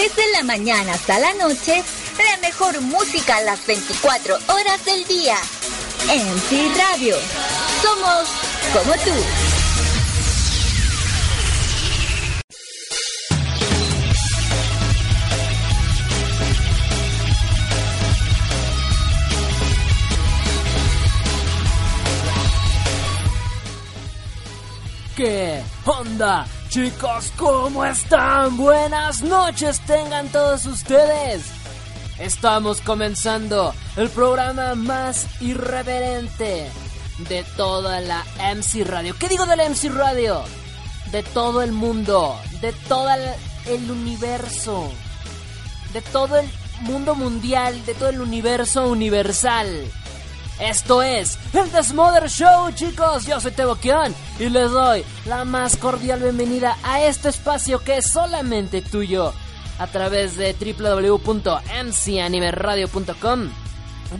Desde la mañana hasta la noche, la mejor música a las 24 horas del día. MC Radio. Somos como tú. ¿Qué onda? Chicos, ¿cómo están? Buenas noches tengan todos ustedes. Estamos comenzando el programa más irreverente de toda la MC Radio. ¿Qué digo de la MC Radio? De todo el mundo, de todo el universo, de todo el mundo mundial, de todo el universo universal. Esto es el Desmother Show, chicos. Yo soy Teboquión y les doy la más cordial bienvenida a este espacio que es solamente tuyo a través de www.mcanimeradio.com.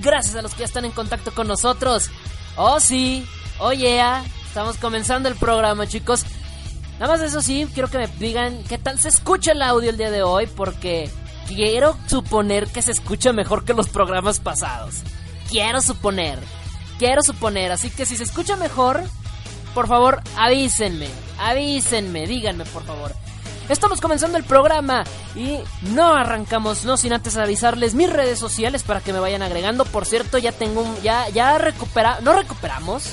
Gracias a los que ya están en contacto con nosotros. Oh, sí, oh, yeah. Estamos comenzando el programa, chicos. Nada más eso sí, quiero que me digan qué tal se escucha el audio el día de hoy, porque quiero suponer que se escucha mejor que los programas pasados. Quiero suponer. Quiero suponer. Así que si se escucha mejor, por favor, avísenme. Avísenme. Díganme, por favor. Estamos comenzando el programa y no arrancamos, no sin antes avisarles mis redes sociales para que me vayan agregando. Por cierto, ya tengo un. Ya, ya recupera. No recuperamos.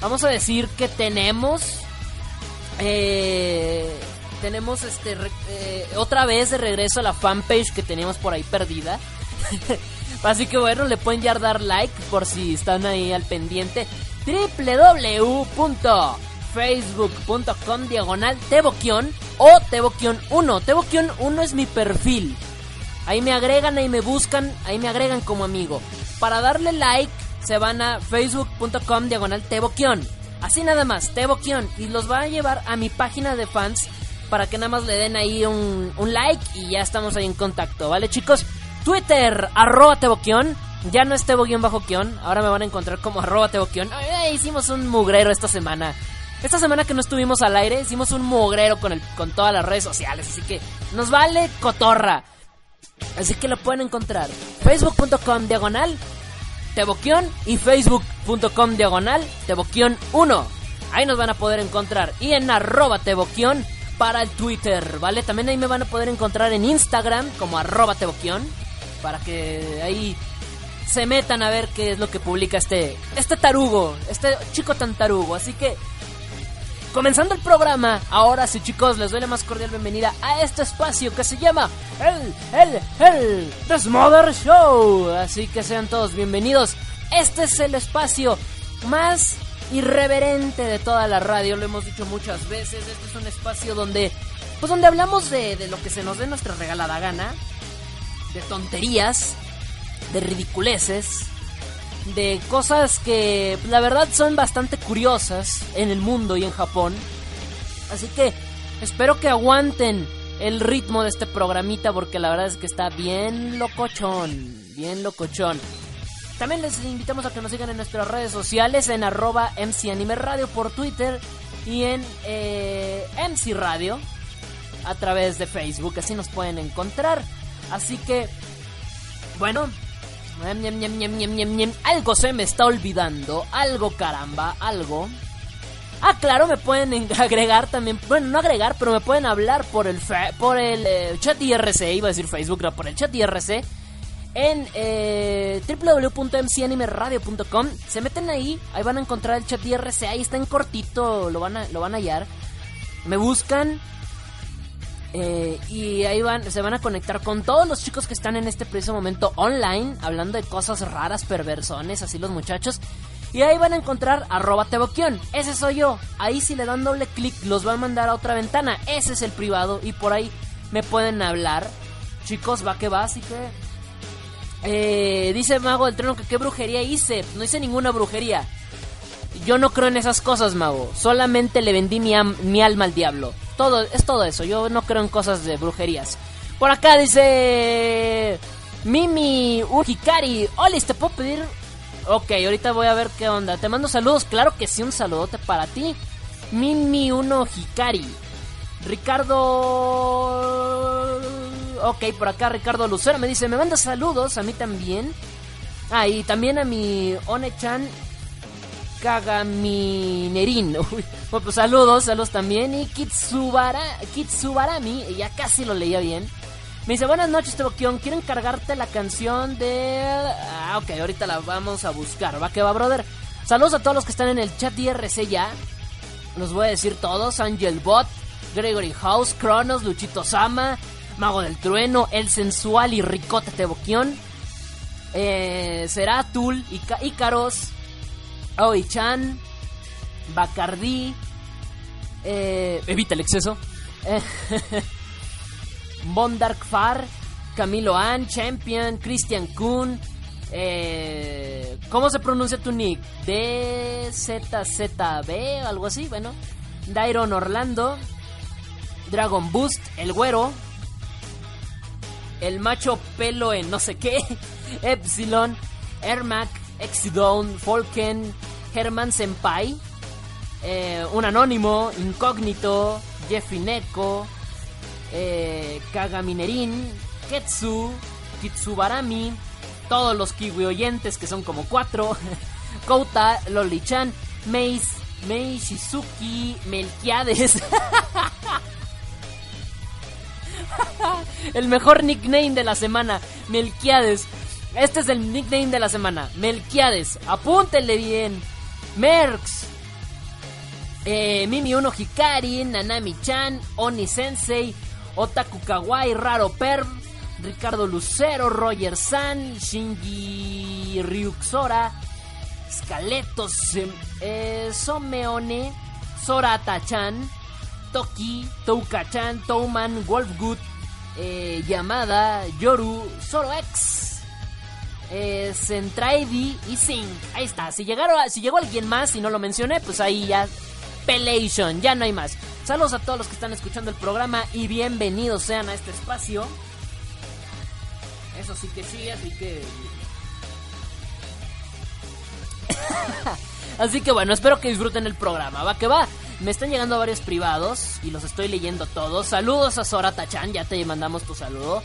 Vamos a decir que tenemos. Eh, tenemos este. Eh, otra vez de regreso a la fanpage que teníamos por ahí perdida. Así que bueno, le pueden ya dar like por si están ahí al pendiente. www.facebook.com diagonal Teboquion o Teboquion 1. Teboquion 1 es mi perfil. Ahí me agregan, ahí me buscan, ahí me agregan como amigo. Para darle like se van a facebook.com diagonal Teboquion. Así nada más, Teboquion. Y los va a llevar a mi página de fans para que nada más le den ahí un like y ya estamos ahí en contacto, ¿vale chicos? Twitter, arroba Teboquión. Ya no es Tebo-Kion, ahora me van a encontrar como arroba Teboquión. hicimos un mugrero esta semana. Esta semana que no estuvimos al aire, hicimos un mugrero con, el, con todas las redes sociales. Así que nos vale cotorra. Así que lo pueden encontrar. Facebook.com diagonal Teboquión y Facebook.com diagonal Teboquión 1. Ahí nos van a poder encontrar. Y en arroba Teboquión para el Twitter, ¿vale? También ahí me van a poder encontrar en Instagram como arroba Teboquión para que ahí se metan a ver qué es lo que publica este este tarugo, este chico tan tarugo. Así que comenzando el programa, ahora sí chicos, les doy la más cordial bienvenida a este espacio que se llama el el el The Smother Show. Así que sean todos bienvenidos. Este es el espacio más irreverente de toda la radio, lo hemos dicho muchas veces. Este es un espacio donde pues donde hablamos de, de lo que se nos dé nuestra regalada gana de tonterías, de ridiculeces, de cosas que la verdad son bastante curiosas en el mundo y en Japón. Así que espero que aguanten el ritmo de este programita porque la verdad es que está bien locochón, bien locochón. También les invitamos a que nos sigan en nuestras redes sociales en arroba Radio por Twitter y en eh, MC Radio a través de Facebook, así nos pueden encontrar. Así que, bueno, algo se me está olvidando, algo caramba, algo. Ah, claro, me pueden agregar también, bueno, no agregar, pero me pueden hablar por el por el eh, chat IRC, iba a decir Facebook, no, por el chat IRC en eh, www.mcanimeradio.com. Se meten ahí, ahí van a encontrar el chat IRC, ahí está en cortito, lo van a, lo van a hallar. Me buscan, eh, y ahí van, se van a conectar con todos los chicos que están en este preciso momento online, hablando de cosas raras, perversones, así los muchachos. Y ahí van a encontrar arroba teboquión. Ese soy yo. Ahí si le dan doble clic los va a mandar a otra ventana. Ese es el privado y por ahí me pueden hablar. Chicos, va que va, así que... Eh, dice Mago del Trono que qué brujería hice. No hice ninguna brujería. Yo no creo en esas cosas, Mago. Solamente le vendí mi, mi alma al diablo. Todo, es todo eso. Yo no creo en cosas de brujerías. Por acá dice. Mimi Hikari. Olis, ¿te puedo pedir? Ok, ahorita voy a ver qué onda. Te mando saludos. Claro que sí, un saludote para ti. Mimi 1 Hikari. Ricardo. Ok, por acá Ricardo Lucero me dice, me manda saludos, a mí también. Ah, y también a mi One-chan Kagaminerin. Bueno, pues saludos, saludos también. Y Kitsubara, Kitsubarami, ya casi lo leía bien. Me dice, buenas noches, Tebokion. Quiero encargarte la canción de... Ah, ok, ahorita la vamos a buscar. Va que va, brother. Saludos a todos los que están en el chat IRC ya. Los voy a decir todos. Angel Bot, Gregory House, Cronos, Luchito Sama, Mago del Trueno, El Sensual y Ricote Tebokion. Eh, Seratul, Ica Icaros, Aoi-chan, Bacardi, eh, Evita el exceso. Bondark Far, Camilo An, Champion, Christian Kuhn. Eh, ¿Cómo se pronuncia tu nick? DZZB, algo así, bueno. Dairon Orlando, Dragon Boost, El Güero, El Macho Pelo en no sé qué, Epsilon, Ermac, Exidone, Falken, Herman Senpai, eh, un anónimo, Incógnito, Jeffy Neko, eh, Kagaminerin, Ketsu, Kitsubarami, todos los kiwi oyentes que son como cuatro, Kouta, Loli-chan, Mei, Mei Shizuki, Melquiades. el mejor nickname de la semana, Melquiades. Este es el nickname de la semana, Melquiades. Apúntenle bien. Merx. Eh, Mimi Uno Hikari, Nanami-chan, Oni Sensei, Otaku Kawaii, Raro Perv, Ricardo Lucero, Roger San, Shinji Ryuxora, Scaleto eh, Someone, Sorata-chan, Toki, Touka-chan, Touman, Wolfgood, eh, Yamada, Yoru, Zoroex, eh, Centraedi y Sing. Ahí está. Si, llegaron, si llegó alguien más y no lo mencioné, pues ahí ya. Pelation, ya no hay más. Saludos a todos los que están escuchando el programa y bienvenidos sean a este espacio. Eso sí que sí, así que. así que bueno, espero que disfruten el programa. Va que va. Me están llegando varios privados y los estoy leyendo todos. Saludos a Sorata-chan, ya te mandamos tu saludo.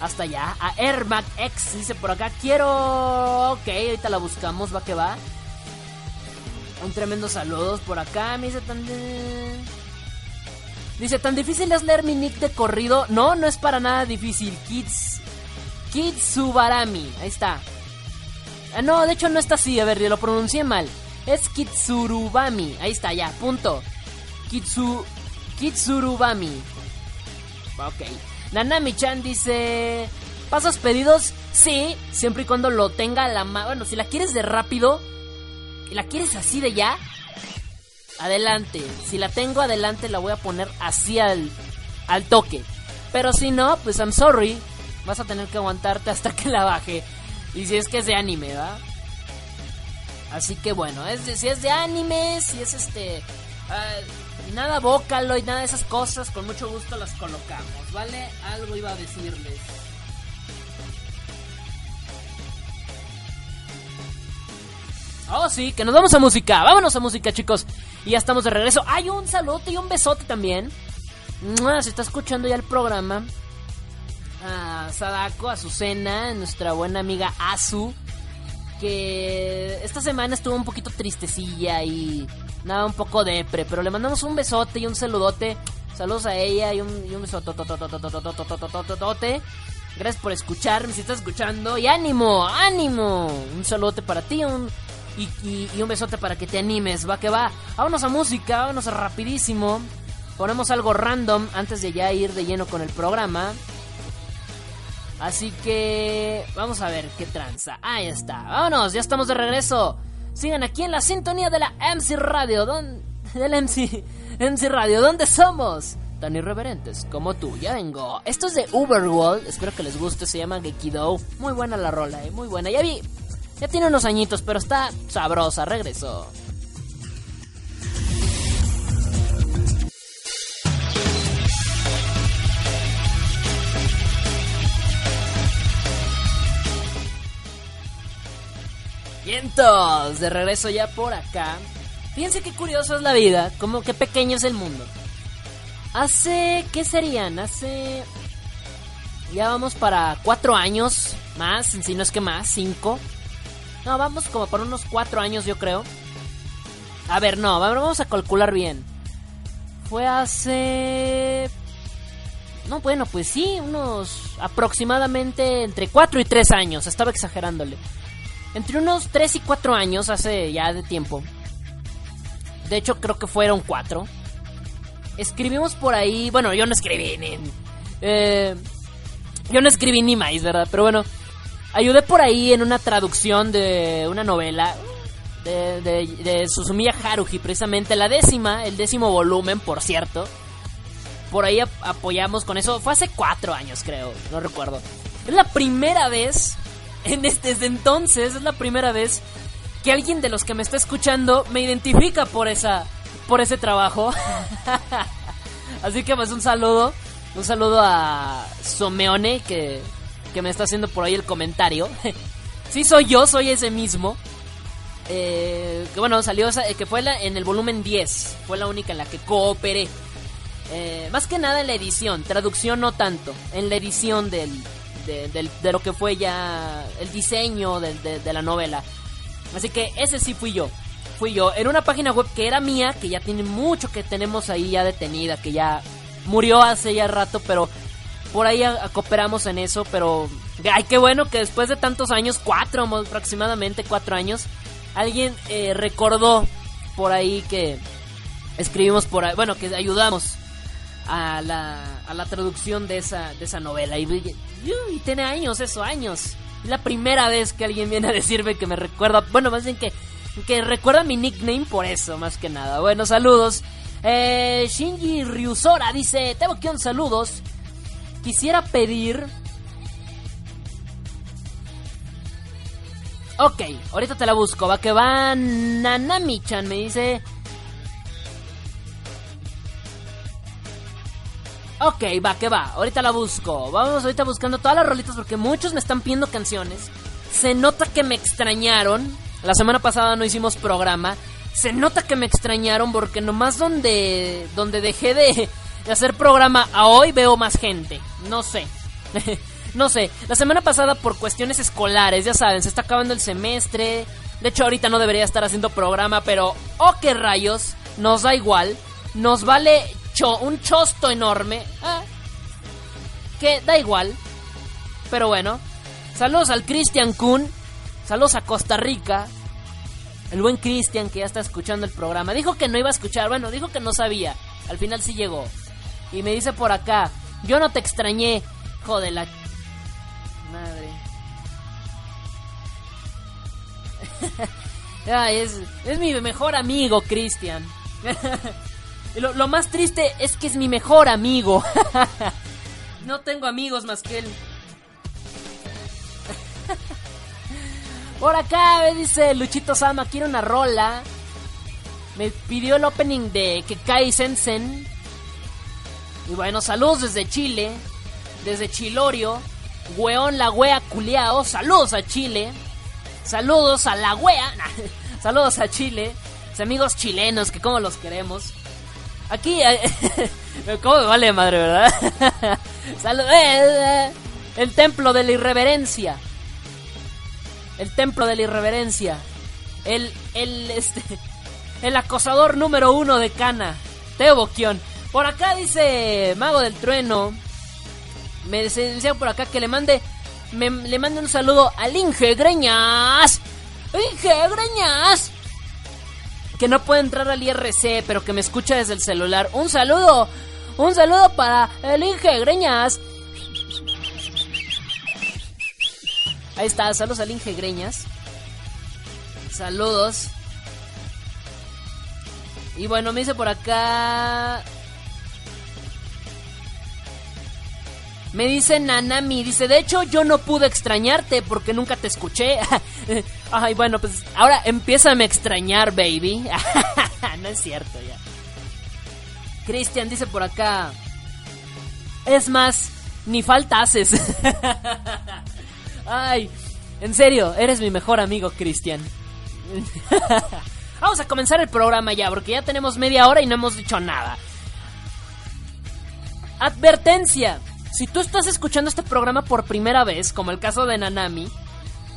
Hasta allá. A Ermac X dice por acá, quiero... Ok, ahorita la buscamos, va que va. Un tremendo saludos por acá. Me dice tan... Dice, ¿tan difícil es leer mi nick de corrido? No, no es para nada difícil. Kids... Kitsubarami. Ahí está. Ah, no, de hecho no está así. A ver, lo pronuncié mal. Es Kitsurubami. Ahí está, ya, punto. Kitsu... Kitsurubami. Ok. Nanami-chan dice... ¿Pasas pedidos? Sí, siempre y cuando lo tenga a la mano. Bueno, si la quieres de rápido y la quieres así de ya, adelante. Si la tengo adelante, la voy a poner así al, al toque. Pero si no, pues I'm sorry. Vas a tener que aguantarte hasta que la baje. Y si es que es de anime, ¿va? Así que bueno, es si es de anime, si es este. Uh, nada Vocaloid, nada de esas cosas, con mucho gusto las colocamos, ¿vale? Algo iba a decirles. Oh, sí, que nos vamos a música. Vámonos a música, chicos. Y ya estamos de regreso. Hay un saludo y un besote también. Se está escuchando ya el programa. A Sadako, a Azucena, nuestra buena amiga Azu. Que esta semana estuvo un poquito tristecilla y nada, un poco depre. Pero le mandamos un besote y un saludote. Saludos a ella y un, y un besote. Gracias por escucharme, si estás escuchando. Y ánimo, ánimo. Un saludote para ti, un, y, un besote para que te animes, va que va. Vámonos a música, vámonos a rapidísimo. Ponemos algo random antes de ya ir de lleno con el programa. Así que vamos a ver qué tranza. Ahí está, vámonos, ya estamos de regreso. Sigan aquí en la sintonía de la MC Radio, don, del MC, MC Radio, ¿dónde somos? Tan irreverentes como tú, ya vengo. Esto es de Uberworld, espero que les guste, se llama Gekido. Muy buena la rola, eh, muy buena. Ya vi, ya tiene unos añitos, pero está sabrosa. Regreso. De regreso ya por acá. Fíjense qué curioso es la vida, como que pequeño es el mundo. Hace, ¿qué serían? Hace Ya vamos para cuatro años más, si no es que más, cinco. No, vamos como por unos cuatro años yo creo. A ver, no, vamos a calcular bien. Fue hace... No, bueno, pues sí, unos aproximadamente entre cuatro y tres años, estaba exagerándole. Entre unos tres y cuatro años, hace ya de tiempo. De hecho, creo que fueron cuatro. Escribimos por ahí, bueno, yo no escribí ni... Eh, yo no escribí ni más, ¿verdad? Pero bueno, ayudé por ahí en una traducción de una novela de, de, Susumiya Haruhi, precisamente la décima, el décimo volumen, por cierto. Por ahí apoyamos con eso. Fue hace cuatro años, creo, no recuerdo. Es la primera vez, en este, desde entonces, es la primera vez que alguien de los que me está escuchando me identifica por esa, por ese trabajo. Así que pues un saludo. Un saludo a Someone que, que me está haciendo por ahí el comentario. sí, soy yo, soy ese mismo. Eh, que bueno, salió esa, que fue en el volumen 10. Fue la única en la que cooperé. Eh, más que nada en la edición, traducción no tanto. En la edición del, de, lo que fue ya el diseño de, la novela. Así que ese sí fui yo. Fui yo. En una página web que era mía, que ya tiene mucho que tenemos ahí ya detenida, que ya murió hace ya rato, pero por ahí cooperamos en eso, pero ay, qué bueno que después de tantos años, cuatro aproximadamente, cuatro años, alguien eh, recordó por ahí que escribimos por ahí, bueno, que ayudamos a la, a la traducción de esa, de esa novela. Y, y, tiene años, eso, años. Es la primera vez que alguien viene a decirme que me recuerda, bueno, más bien que, que recuerda mi nickname por eso, más que nada. Bueno, saludos. Eh, Shinji Ryusora dice, tengo que un saludos. Quisiera pedir... Ok, ahorita te la busco. Va que va Nanami-chan, me dice... Ok, va, que va. Ahorita la busco. Vamos ahorita buscando todas las rolitas porque muchos me están pidiendo canciones. Se nota que me extrañaron. La semana pasada no hicimos programa se nota que me extrañaron porque nomás donde, donde dejé de, hacer programa a hoy veo más gente. No sé. no sé. La semana pasada por cuestiones escolares, ya saben, se está acabando el semestre. De hecho, ahorita no debería estar haciendo programa, pero oh qué rayos, nos da igual. Nos vale un chosto enorme. Ah, que da igual. Pero bueno. Saludos al Christian Kuhn. Saludos a Costa Rica. El buen Cristian, que ya está escuchando el programa, dijo que no iba a escuchar. Bueno, dijo que no sabía. Al final sí llegó. Y me dice por acá: Yo no te extrañé. Joder, la. Madre. Ay, es, es mi mejor amigo, Cristian. lo, lo más triste es que es mi mejor amigo. no tengo amigos más que él. Por acá me dice Luchito Sama, quiero una rola. Me pidió el opening de Kekai Sensen. Y bueno, saludos desde Chile. Desde Chilorio. Weón la wea culiao. Saludos a Chile. Saludos a la wea. saludos a Chile. Amigos chilenos, que como los queremos. Aquí. ¿Cómo me vale madre, verdad? Saludos. Eh, eh, el templo de la irreverencia el templo de la irreverencia, el, el, este, el acosador número uno de Cana, Teo. Por acá dice Mago del Trueno, me decía por acá que le mande, me, le mande un saludo al Inge Greñas. Inge Greñas. Que no puede entrar al IRC, pero que me escucha desde el celular. Un saludo, un saludo para el Inge Greñas. Ahí está, saludos al Inge Greñas. Saludos. Y bueno, me dice por acá. Me dice Nanami, dice, de hecho yo no pude extrañarte porque nunca te escuché. Ay, bueno, pues ahora empieza a extrañar, baby. no es cierto ya. Cristian dice por acá. Es más, ni falta haces. Ay, en serio, eres mi mejor amigo, Cristian. Vamos a comenzar el programa ya, porque ya tenemos media hora y no hemos dicho nada. Advertencia. si tú estás escuchando este programa por primera vez, como el caso de Nanami,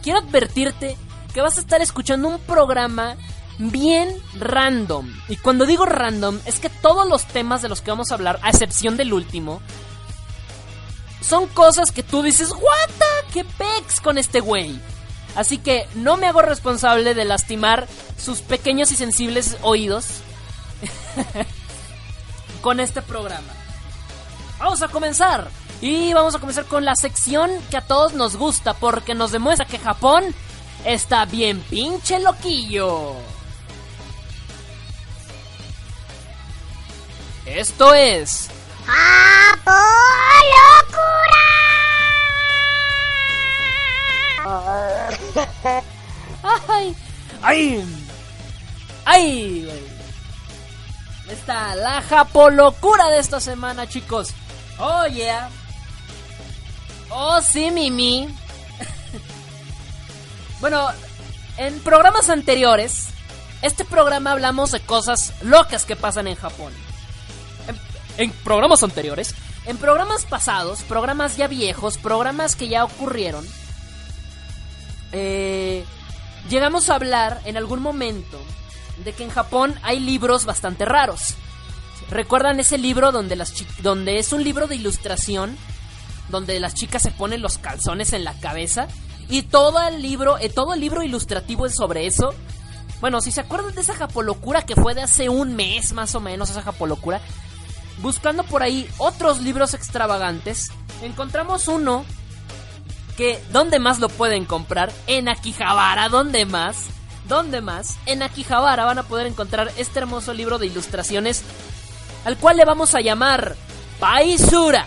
quiero advertirte que vas a estar escuchando un programa bien random. Y cuando digo random, es que todos los temas de los que vamos a hablar, a excepción del último, son cosas que tú dices, ¿What? ¿Qué pex con este güey? Así que no me hago responsable de lastimar sus pequeños y sensibles oídos con este programa. Vamos a comenzar. Y vamos a comenzar con la sección que a todos nos gusta porque nos demuestra que Japón está bien pinche loquillo. Esto es... locura! ¡Ay! ¡Ay! ¡Ay! Está la japolocura de esta semana, chicos. Oh, yeah. Oh, sí, Mimi. Bueno, en programas anteriores, este programa hablamos de cosas locas que pasan en Japón. En, programas anteriores, en programas pasados, programas ya viejos, programas que ya ocurrieron, eh, llegamos a hablar en algún momento de que en Japón hay libros bastante raros. ¿Recuerdan ese libro donde, las donde es un libro de ilustración? Donde las chicas se ponen los calzones en la cabeza. Y todo el libro, eh, todo el libro ilustrativo es sobre eso. Bueno, si se acuerdan de esa japolocura que fue de hace un mes más o menos, esa japolocura. Buscando por ahí otros libros extravagantes, encontramos uno que, ¿dónde más lo pueden comprar? En Akihabara, ¿dónde más? ¿Dónde más? En Akihabara van a poder encontrar este hermoso libro de ilustraciones al cual le vamos a llamar Paisura.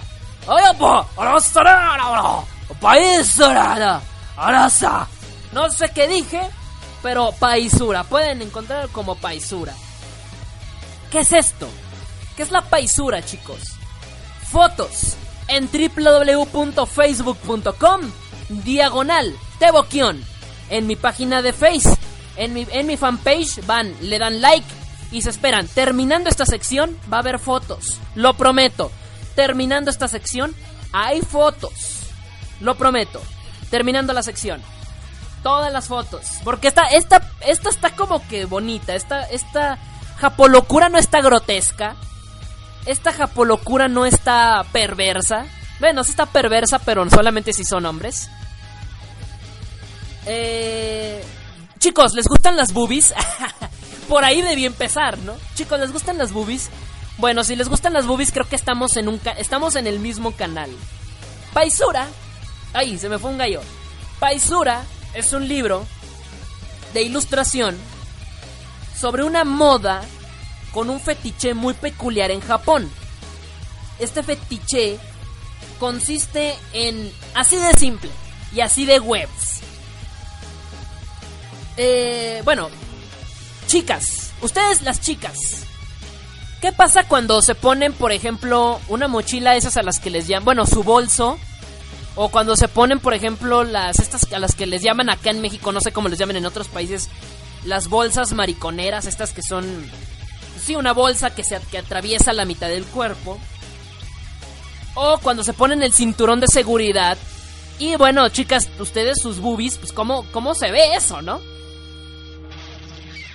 Paisura. No sé qué dije, pero Paisura. Pueden encontrar como Paisura. ¿Qué es esto? ¿Qué es la Paisura, chicos? Fotos en www.facebook.com diagonal Teboquion en mi página de Face en mi, en mi fanpage van, le dan like y se esperan. Terminando esta sección va a haber fotos. Lo prometo. Terminando esta sección hay fotos. Lo prometo. Terminando la sección. Todas las fotos. Porque esta, esta, esta está como que bonita. Esta, esta japolocura no está grotesca. Esta japolocura no está perversa. Bueno, sí está perversa, pero solamente si son hombres. Eh, Chicos, ¿les gustan las boobies? Por ahí debí empezar, ¿no? Chicos, ¿les gustan las boobies? Bueno, si les gustan las boobies, creo que estamos en un estamos en el mismo canal. Paisura. Ay, se me fue un gallo. Paisura es un libro de ilustración sobre una moda con un fetiche muy peculiar en Japón. Este fetiche consiste en así de simple y así de webs. Eh, bueno, chicas, ustedes las chicas, ¿qué pasa cuando se ponen, por ejemplo, una mochila esas a las que les llaman, bueno, su bolso? O cuando se ponen, por ejemplo, las estas a las que les llaman acá en México, no sé cómo les llaman en otros países, las bolsas mariconeras, estas que son sí, una bolsa que se que atraviesa la mitad del cuerpo. O cuando se ponen el cinturón de seguridad. Y bueno, chicas, ustedes sus boobies, pues cómo cómo se ve eso, ¿no?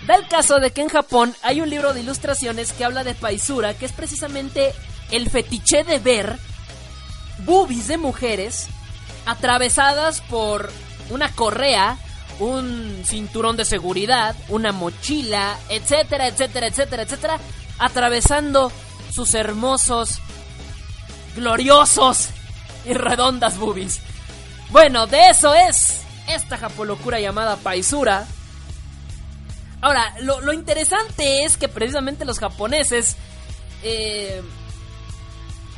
Da el caso de que en Japón hay un libro de ilustraciones que habla de paisura, que es precisamente el fetiche de ver boobies de mujeres atravesadas por una correa, un cinturón de seguridad, una mochila, etcétera, etcétera, etcétera, etcétera, atravesando sus hermosos, gloriosos y redondas boobies. Bueno, de eso es esta japolocura llamada paisura. Ahora, lo, interesante es que precisamente los japoneses eh,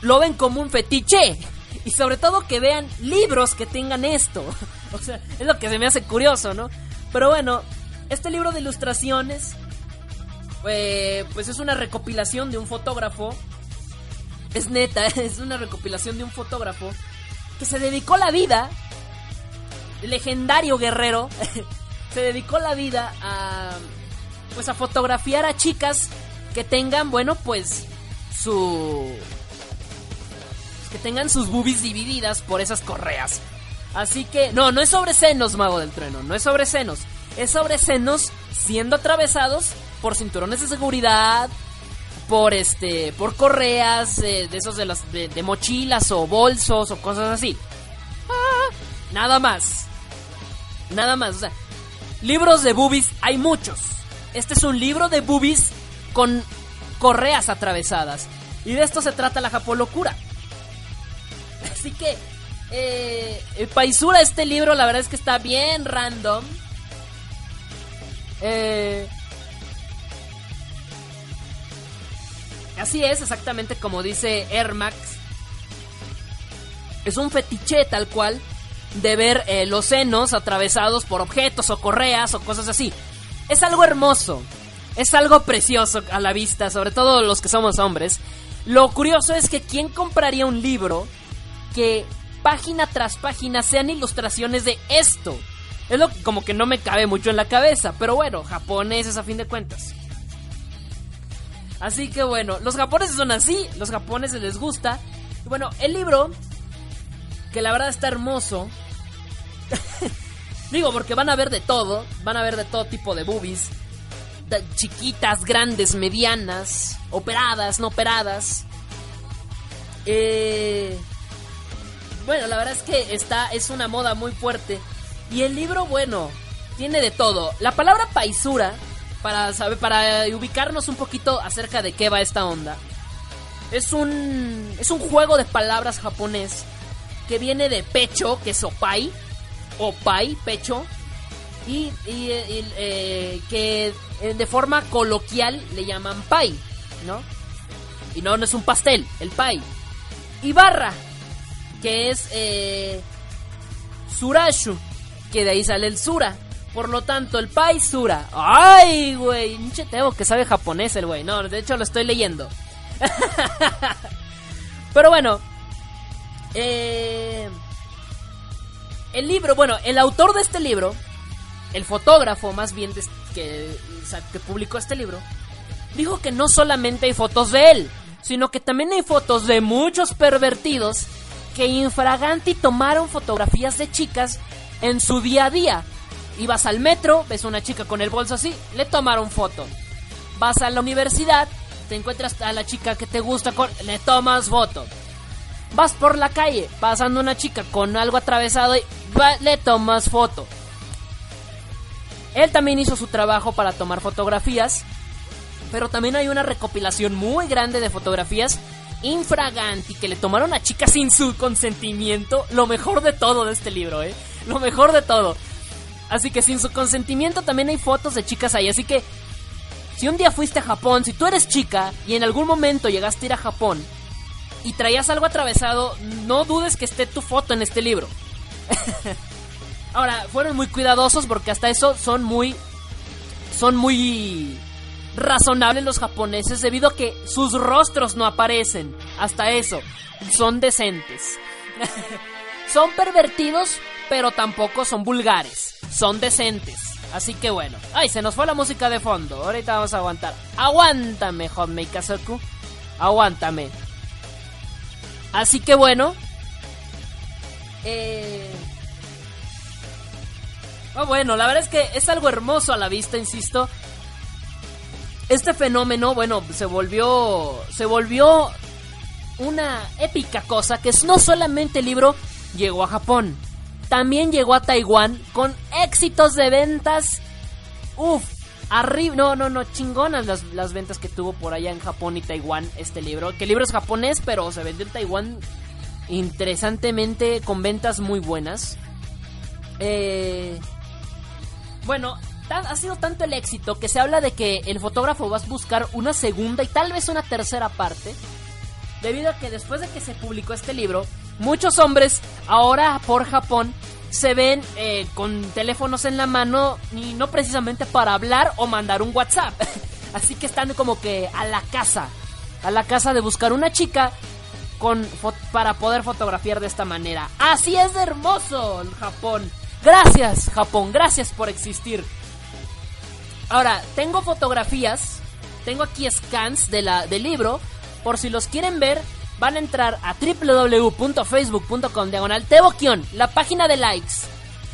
lo ven como un fetiche. Y sobre todo que vean libros que tengan esto. O sea, es lo que se me hace curioso, ¿no? Pero bueno, este libro de ilustraciones, eh, pues es una recopilación de un fotógrafo. Es neta, es una recopilación de un fotógrafo que se dedicó la vida, legendario guerrero, se dedicó la vida a pues a fotografiar a chicas que tengan, bueno, pues su que tengan sus boobies divididas por esas correas. Así que, no, no es sobre senos, mago del trueno, no es sobre senos. Es sobre senos siendo atravesados por cinturones de seguridad, por este, por correas eh, de esos de las de, mochilas o bolsos o cosas así. Ah, nada más. Nada más, o sea, libros de boobies hay muchos. Este es un libro de boobies con correas atravesadas. Y de esto se trata la Japolocura. Así que, eh, Paisura, este libro, la verdad es que está bien random. Eh, así es, exactamente como dice Ermax. Es un fetiche tal cual de ver eh, los senos atravesados por objetos o correas o cosas así. Es algo hermoso, es algo precioso a la vista, sobre todo los que somos hombres. Lo curioso es que quién compraría un libro que página tras página sean ilustraciones de esto. Es lo que como que no me cabe mucho en la cabeza, pero bueno, japoneses a fin de cuentas. Así que bueno, los japoneses son así, los japoneses les gusta. Bueno, el libro, que la verdad está hermoso. Digo, porque van a ver de todo, van a ver de todo tipo de boobies chiquitas, grandes, medianas, operadas, no operadas. Eh, bueno, la verdad es que está, es una moda muy fuerte. Y el libro, bueno, tiene de todo. La palabra paisura, para, saber, para ubicarnos un poquito acerca de qué va esta onda, es un, es un juego de palabras japonés que viene de pecho, que es opai, opai, pecho, y, eh, que eh, de forma coloquial le llaman pai, ¿no? Y no, no es un pastel, el pai. Y barra, que es eh, surashu, que de ahí sale el sura. Por lo tanto, el pai sura. ¡Ay, güey! Pinche tengo que sabe japonés el güey. No, de hecho lo estoy leyendo. Pero bueno. Eh, el libro, bueno, el autor de este libro, el fotógrafo más bien que que publicó este libro, dijo que no solamente hay fotos de él, sino que también hay fotos de muchos pervertidos que infraganti tomaron fotografías de chicas en su día a día. Ibas al metro, ves una chica con el bolso así, le tomaron foto. Vas a la universidad, te encuentras a la chica que te gusta, le tomas foto. Vas por la calle, pasando una chica con algo atravesado y le tomas foto. Él también hizo su trabajo para tomar fotografías, pero también hay una recopilación muy grande de fotografías infraganti que le tomaron a chicas sin su consentimiento. Lo mejor de todo de este libro, ¿eh? Lo mejor de todo. Así que sin su consentimiento también hay fotos de chicas ahí. Así que si un día fuiste a Japón, si tú eres chica y en algún momento llegaste a ir a Japón y traías algo atravesado, no dudes que esté tu foto en este libro. Ahora, fueron muy cuidadosos porque hasta eso son muy. Son muy razonables los japoneses debido a que sus rostros no aparecen. Hasta eso. Son decentes. son pervertidos, pero tampoco son vulgares. Son decentes. Así que bueno. Ay, se nos fue la música de fondo. Ahorita vamos a aguantar. Aguántame, Honmei Kazoku. Aguántame. Así que bueno. Eh Oh, bueno, la verdad es que es algo hermoso a la vista, insisto. Este fenómeno, bueno, se volvió. Se volvió una épica cosa que no solamente el libro llegó a Japón, también llegó a Taiwán con éxitos de ventas. Uf, arriba. No, no, no, chingonas las, las ventas que tuvo por allá en Japón y Taiwán este libro. Que el libro es japonés, pero se vendió en Taiwán interesantemente con ventas muy buenas. Eh, bueno, ha sido tanto el éxito que se habla de que el fotógrafo va a buscar una segunda y tal vez una tercera parte. Debido a que después de que se publicó este libro, muchos hombres ahora por Japón se ven eh, con teléfonos en la mano y no precisamente para hablar o mandar un WhatsApp. Así que están como que a la casa, a la casa de buscar una chica con para poder fotografiar de esta manera. Así es hermoso Japón. Gracias, Japón, gracias por existir. Ahora, tengo fotografías, tengo aquí scans de la, del libro, por si los quieren ver, van a entrar a www.facebook.com diagonal Teboquion, la página de likes.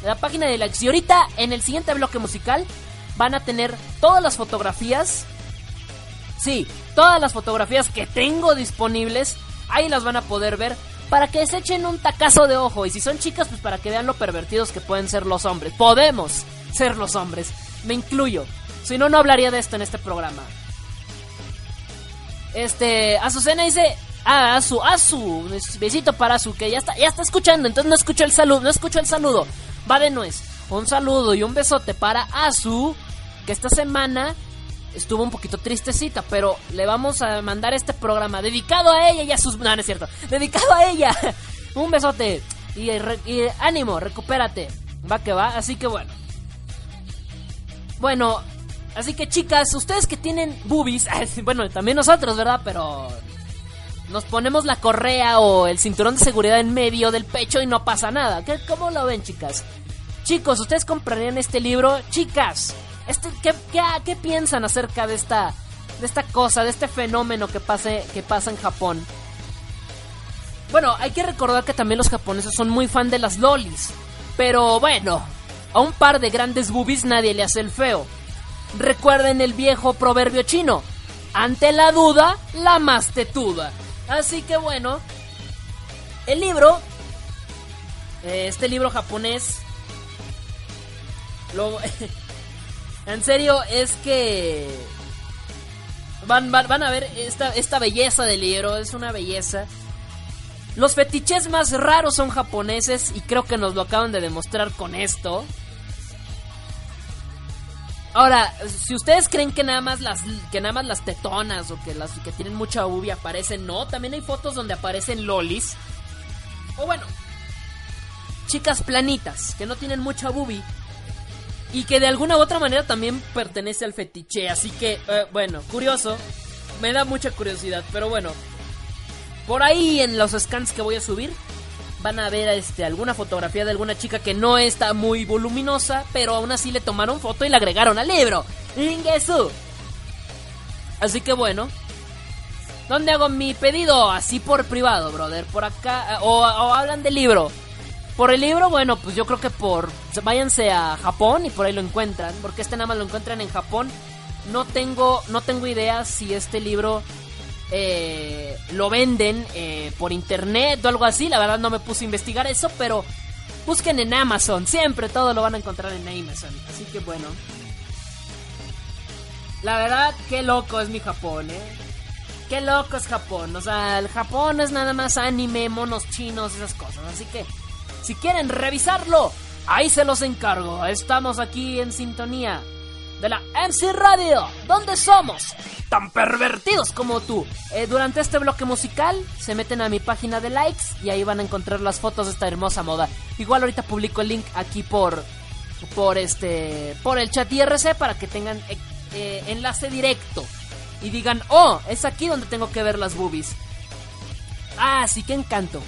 La página de likes. Y ahorita en el siguiente bloque musical van a tener todas las fotografías. Sí, todas las fotografías que tengo disponibles. Ahí las van a poder ver para que se echen un tacazo de ojo. Y si son chicas, pues para que vean lo pervertidos que pueden ser los hombres. Podemos ser los hombres. Me incluyo. Si no, no hablaría de esto en este programa. Este, Azucena dice, ah, Azu, Azu, besito para Azu, que ya está, ya está escuchando, entonces no escucho el saludo, no escucho el saludo. Va de nuez. Un saludo y un besote para Azu, que esta semana estuvo un poquito tristecita, pero le vamos a mandar este programa dedicado a ella y a sus... No, no es cierto. Dedicado a ella. un besote. Y, y ánimo, recupérate. Va que va. Así que bueno. Bueno, así que chicas, ustedes que tienen boobies, bueno, también nosotros, ¿verdad? Pero nos ponemos la correa o el cinturón de seguridad en medio del pecho y no pasa nada. ¿Qué, ¿Cómo lo ven, chicas? Chicos, ¿ustedes comprarían este libro? Chicas, este, ¿qué, qué, piensan acerca de esta, de esta cosa, de este fenómeno que, pase, que pasa en Japón? Bueno, hay que recordar que también los japoneses son muy fan de las lolis. Pero bueno, a un par de grandes boobies nadie le hace el feo. Recuerden el viejo proverbio chino. Ante la duda, la más tetuda. Así que bueno, el libro, eh, este libro japonés, lo, en serio es que van, van, a ver esta, esta belleza del libro, es una belleza. Los fetiches más raros son japoneses y creo que nos lo acaban de demostrar con esto. Ahora, si ustedes creen que nada más las que nada más las tetonas o que las que tienen mucha ubi aparecen, no, también hay fotos donde aparecen lolis. O bueno, chicas planitas que no tienen mucha bubi y que de alguna u otra manera también pertenece al fetiche, así que eh, bueno, curioso, me da mucha curiosidad, pero bueno, por ahí en los scans que voy a subir van a ver este, alguna fotografía de alguna chica que no está muy voluminosa, pero aún así le tomaron foto y la agregaron al libro. Ingesu. Así que bueno. ¿Dónde hago mi pedido? Así por privado, brother. Por acá. Eh, o, hablan del libro. Por el libro, bueno, pues yo creo que por. Váyanse a Japón y por ahí lo encuentran. Porque este nada más lo encuentran en Japón. No tengo. No tengo idea si este libro eh, lo venden eh, por internet o algo así. La verdad no me puse a investigar eso, pero busquen en Amazon. Siempre todo lo van a encontrar en Amazon. Así que bueno. La verdad, qué loco es mi Japón, ¿eh? Qué loco es Japón. O sea, el Japón es nada más anime, monos chinos, esas cosas. Así que, si quieren revisarlo, ahí se los encargo. Estamos aquí en sintonía de la MC Radio, donde somos tan pervertidos como tú. Eh, durante este bloque musical se meten a mi página de likes y ahí van a encontrar las fotos de esta hermosa moda. Igual ahorita publico el link aquí por por este por el chat IRC para que tengan eh, eh, enlace directo y digan, "Oh, es aquí donde tengo que ver las boobies." Ah, sí que encanto.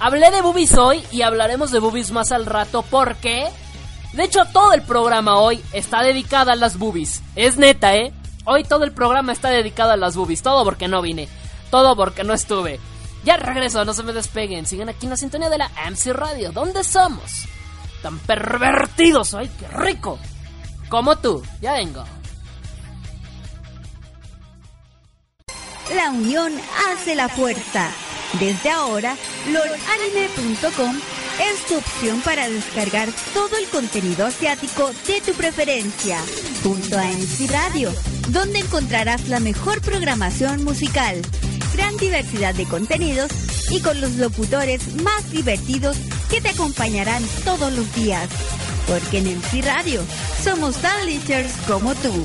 hablé de boobies hoy y hablaremos de boobies más al rato porque de hecho, todo el programa hoy está dedicado a las boobies. Es neta, ¿eh? Hoy todo el programa está dedicado a las boobies. Todo porque no vine. Todo porque no estuve. Ya regreso, no se me despeguen. Sigan aquí en la sintonía de la MC Radio. ¿Dónde somos? Tan pervertidos. ¡Ay, qué rico! Como tú. Ya vengo. La unión hace la fuerza. Desde ahora, lordanime.com es tu opción para descargar todo el contenido asiático de tu preferencia, junto a MC Radio, donde encontrarás la mejor programación musical, gran diversidad de contenidos y con los locutores más divertidos que te acompañarán todos los días. Porque en MC Radio somos tan como tú.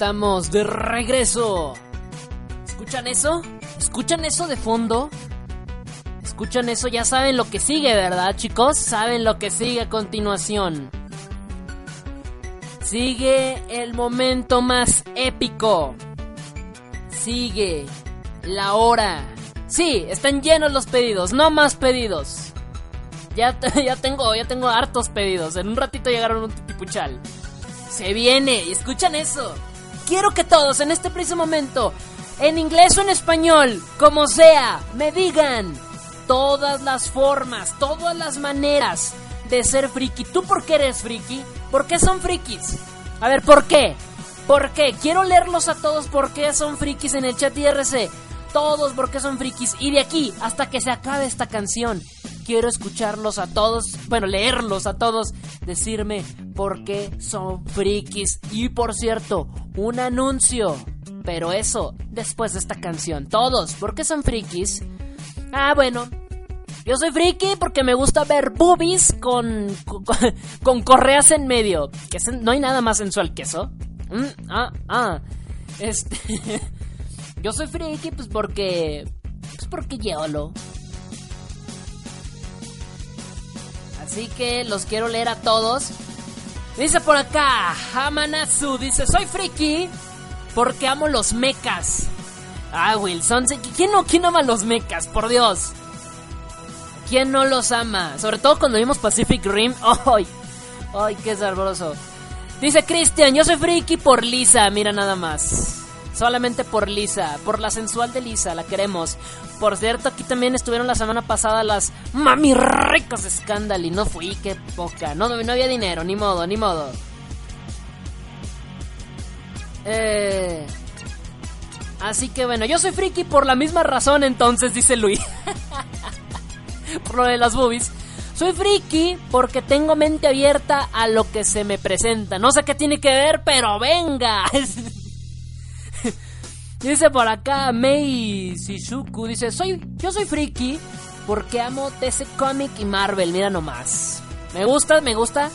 Estamos de regreso. ¿Escuchan eso? ¿Escuchan eso de fondo? ¿Escuchan eso? Ya saben lo que sigue, ¿verdad, chicos? Saben lo que sigue a continuación. Sigue el momento más épico. Sigue la hora. Sí, están llenos los pedidos, no más pedidos. Ya, ya tengo, ya tengo hartos pedidos. En un ratito llegaron un tipuchal. Se viene, escuchan eso. Quiero que todos en este preciso momento, en inglés o en español, como sea, me digan todas las formas, todas las maneras de ser friki. ¿Tú por qué eres friki? ¿Por qué son frikis? A ver, ¿por qué? ¿Por qué? Quiero leerlos a todos por qué son frikis en el chat IRC. Todos por qué son frikis. Y de aquí hasta que se acabe esta canción, quiero escucharlos a todos, bueno, leerlos a todos, decirme por qué son frikis. Y por cierto, un anuncio. Pero eso, después de esta canción. Todos, ¿por qué son frikis? Ah, bueno, yo soy friki porque me gusta ver boobies con, con, correas en medio. Que no hay nada más sensual que eso. Mm, ah, ah. Este. yo soy friki pues porque. Pues porque YOLO. Así que los quiero leer a todos. Dice por acá, Hamanatsu, dice, soy friki porque amo los mechas. Ah, Wilson, ¿quién no, quién ama los mechas? Por Dios. ¿Quién no los ama? Sobre todo cuando vimos Pacific Rim. ¡Ay! ¡Ay, qué sabroso! Dice Cristian, yo soy friki por Lisa, mira nada más. Solamente por Lisa, por la sensual de Lisa, la queremos. Por cierto, aquí también estuvieron la semana pasada las mami ricas de y no fui, qué poca. No, no había dinero, ni modo, ni modo. Eh... Así que bueno, yo soy friki por la misma razón entonces, dice Luis. por lo de las boobies. Soy friki porque tengo mente abierta a lo que se me presenta. No sé qué tiene que ver, pero venga. dice por acá Mei Shizuku, dice, soy, yo soy friki porque amo DC Comic y Marvel, mira nomás. Me gusta, me gusta.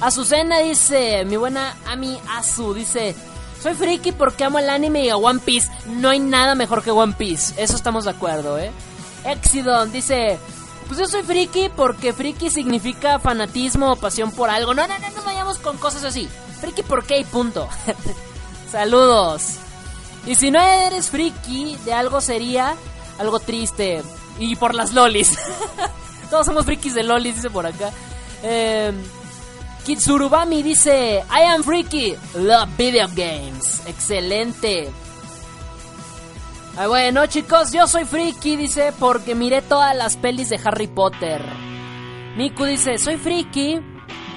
Azucena dice, mi buena Ami Azu, dice, soy friki porque amo el anime y a One Piece. No hay nada mejor que One Piece. Eso estamos de acuerdo, ¿eh? Exidon dice, pues yo soy friki porque friki significa fanatismo o pasión por algo. No, no, no, no vayamos con cosas así. Friki por qué y punto. Saludos. Y si no eres friki de algo sería algo triste. Y por las lolis. Todos somos frikis de lolis, dice por acá. Eh, Kitsurubami dice, I am freaky, love video games. Excelente. Ah, bueno, chicos, yo soy friki, dice, porque miré todas las pelis de Harry Potter. Miku dice, soy friki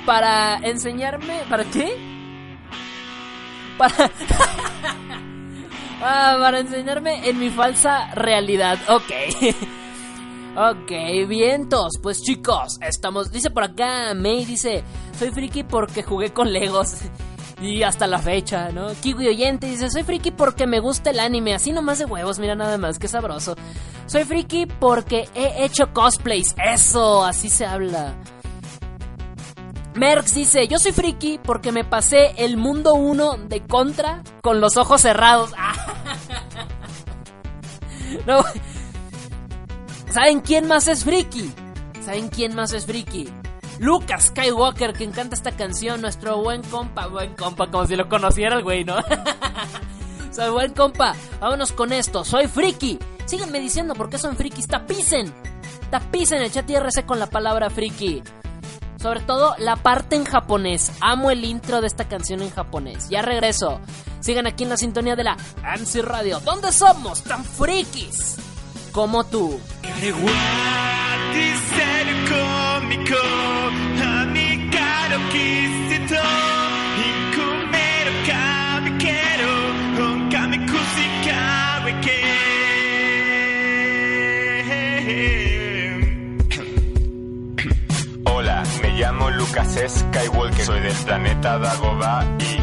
para enseñarme... ¿Para qué? Para... ah, para enseñarme en mi falsa realidad. Ok. ok, vientos. Pues chicos, estamos... Dice por acá, May dice, soy friki porque jugué con Legos. Y hasta la fecha, ¿no? Kiwi oyente dice, soy friki porque me gusta el anime, así nomás de huevos, mira nada más, qué sabroso. Soy friki porque he hecho cosplays, eso, así se habla. Merx dice, yo soy friki porque me pasé el mundo 1 de contra con los ojos cerrados. no. ¿Saben quién más es friki? ¿Saben quién más es friki? Lucas Skywalker, que encanta esta canción, nuestro buen compa, buen compa, como si lo conociera el güey, ¿no? Soy buen compa, vámonos con esto, soy friki. Síganme diciendo por qué son frikis, tapicen, tapicen el chat IRC con la palabra friki. Sobre todo la parte en japonés. Amo el intro de esta canción en japonés. Ya regreso. Sigan aquí en la sintonía de la ANSI Radio. ¿Dónde somos tan frikis? Como tú. Llamo Lucas Skywalker, soy del planeta Dagobah y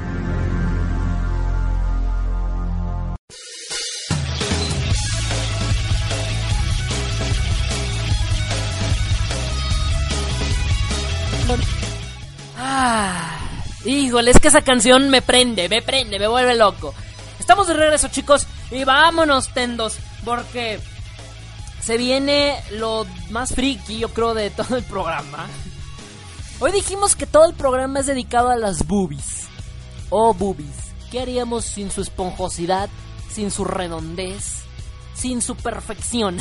Híjole, es que esa canción me prende, me prende, me vuelve loco. Estamos de regreso, chicos, y vámonos, tendos, porque se viene lo más friki, yo creo, de todo el programa. Hoy dijimos que todo el programa es dedicado a las boobies. Oh, boobies. ¿Qué haríamos sin su esponjosidad, sin su redondez, sin su perfección?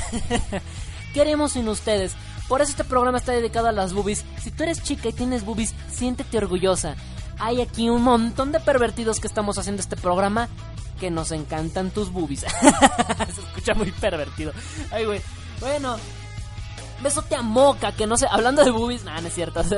¿Qué haríamos sin ustedes? Por eso este programa está dedicado a las boobies. Si tú eres chica y tienes boobies, siéntete orgullosa. Hay aquí un montón de pervertidos que estamos haciendo este programa que nos encantan tus boobies. Se escucha muy pervertido. Ay, güey. Bueno, besote a Moca, que no sé, hablando de boobies, nah, no es cierto.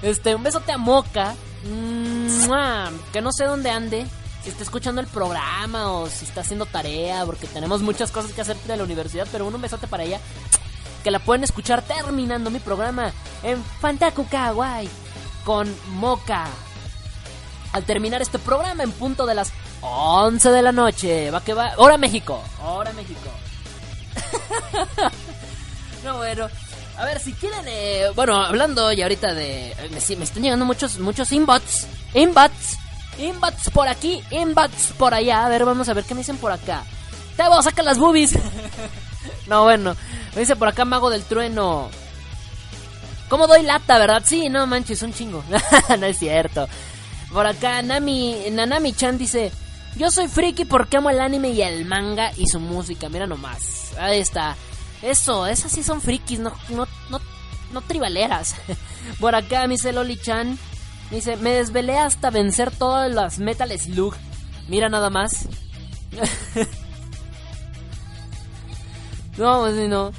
Este, un besote a Moca, ¡Mua! Que no sé dónde ande. Si está escuchando el programa o si está haciendo tarea, porque tenemos muchas cosas que hacer de la universidad, pero un besote para ella. Que la pueden escuchar terminando mi programa en Fantaku Kawaii con Moca. Al terminar este programa en punto de las 11 de la noche. Va que va. Hora México. Hora México. no, bueno. A ver, si quieren, eh, bueno, hablando ya ahorita de... eh, Me, están llegando muchos, muchos inbots. Inbots. Inbots por aquí, inbots por allá. A ver, vamos a ver qué me dicen por acá. Te voy a sacar las boobies. no, bueno. Me dice por acá Mago del Trueno. ¿Cómo doy lata, verdad? Sí, no manches, un chingo. no es cierto. Por acá Nami, Nanami Chan dice... Yo soy friki porque amo el anime y el manga y su música. Mira nomás. Ahí está. Eso, esas sí son frikis, no, no, no, no tribaleras. Por acá dice Loli Chan. Dice, me desvelé hasta vencer todas las Metal Slug. Mira nada más. no, pues no.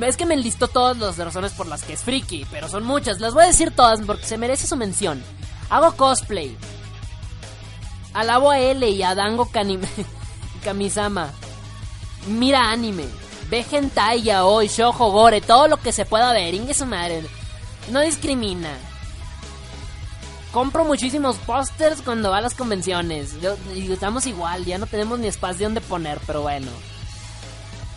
Es que me enlistó todas las razones por las que es friki, pero son muchas. Las voy a decir todas porque se merece su mención. Hago cosplay. Alabo a L y a Dango Kamisama. Mira anime. Ve hentai, yaoi, shoujo, gore, todo lo que se pueda ver. Inge su madre. No discrimina. Compro muchísimos pósters cuando va a las convenciones. Estamos igual, ya no tenemos ni espacio donde poner, pero bueno.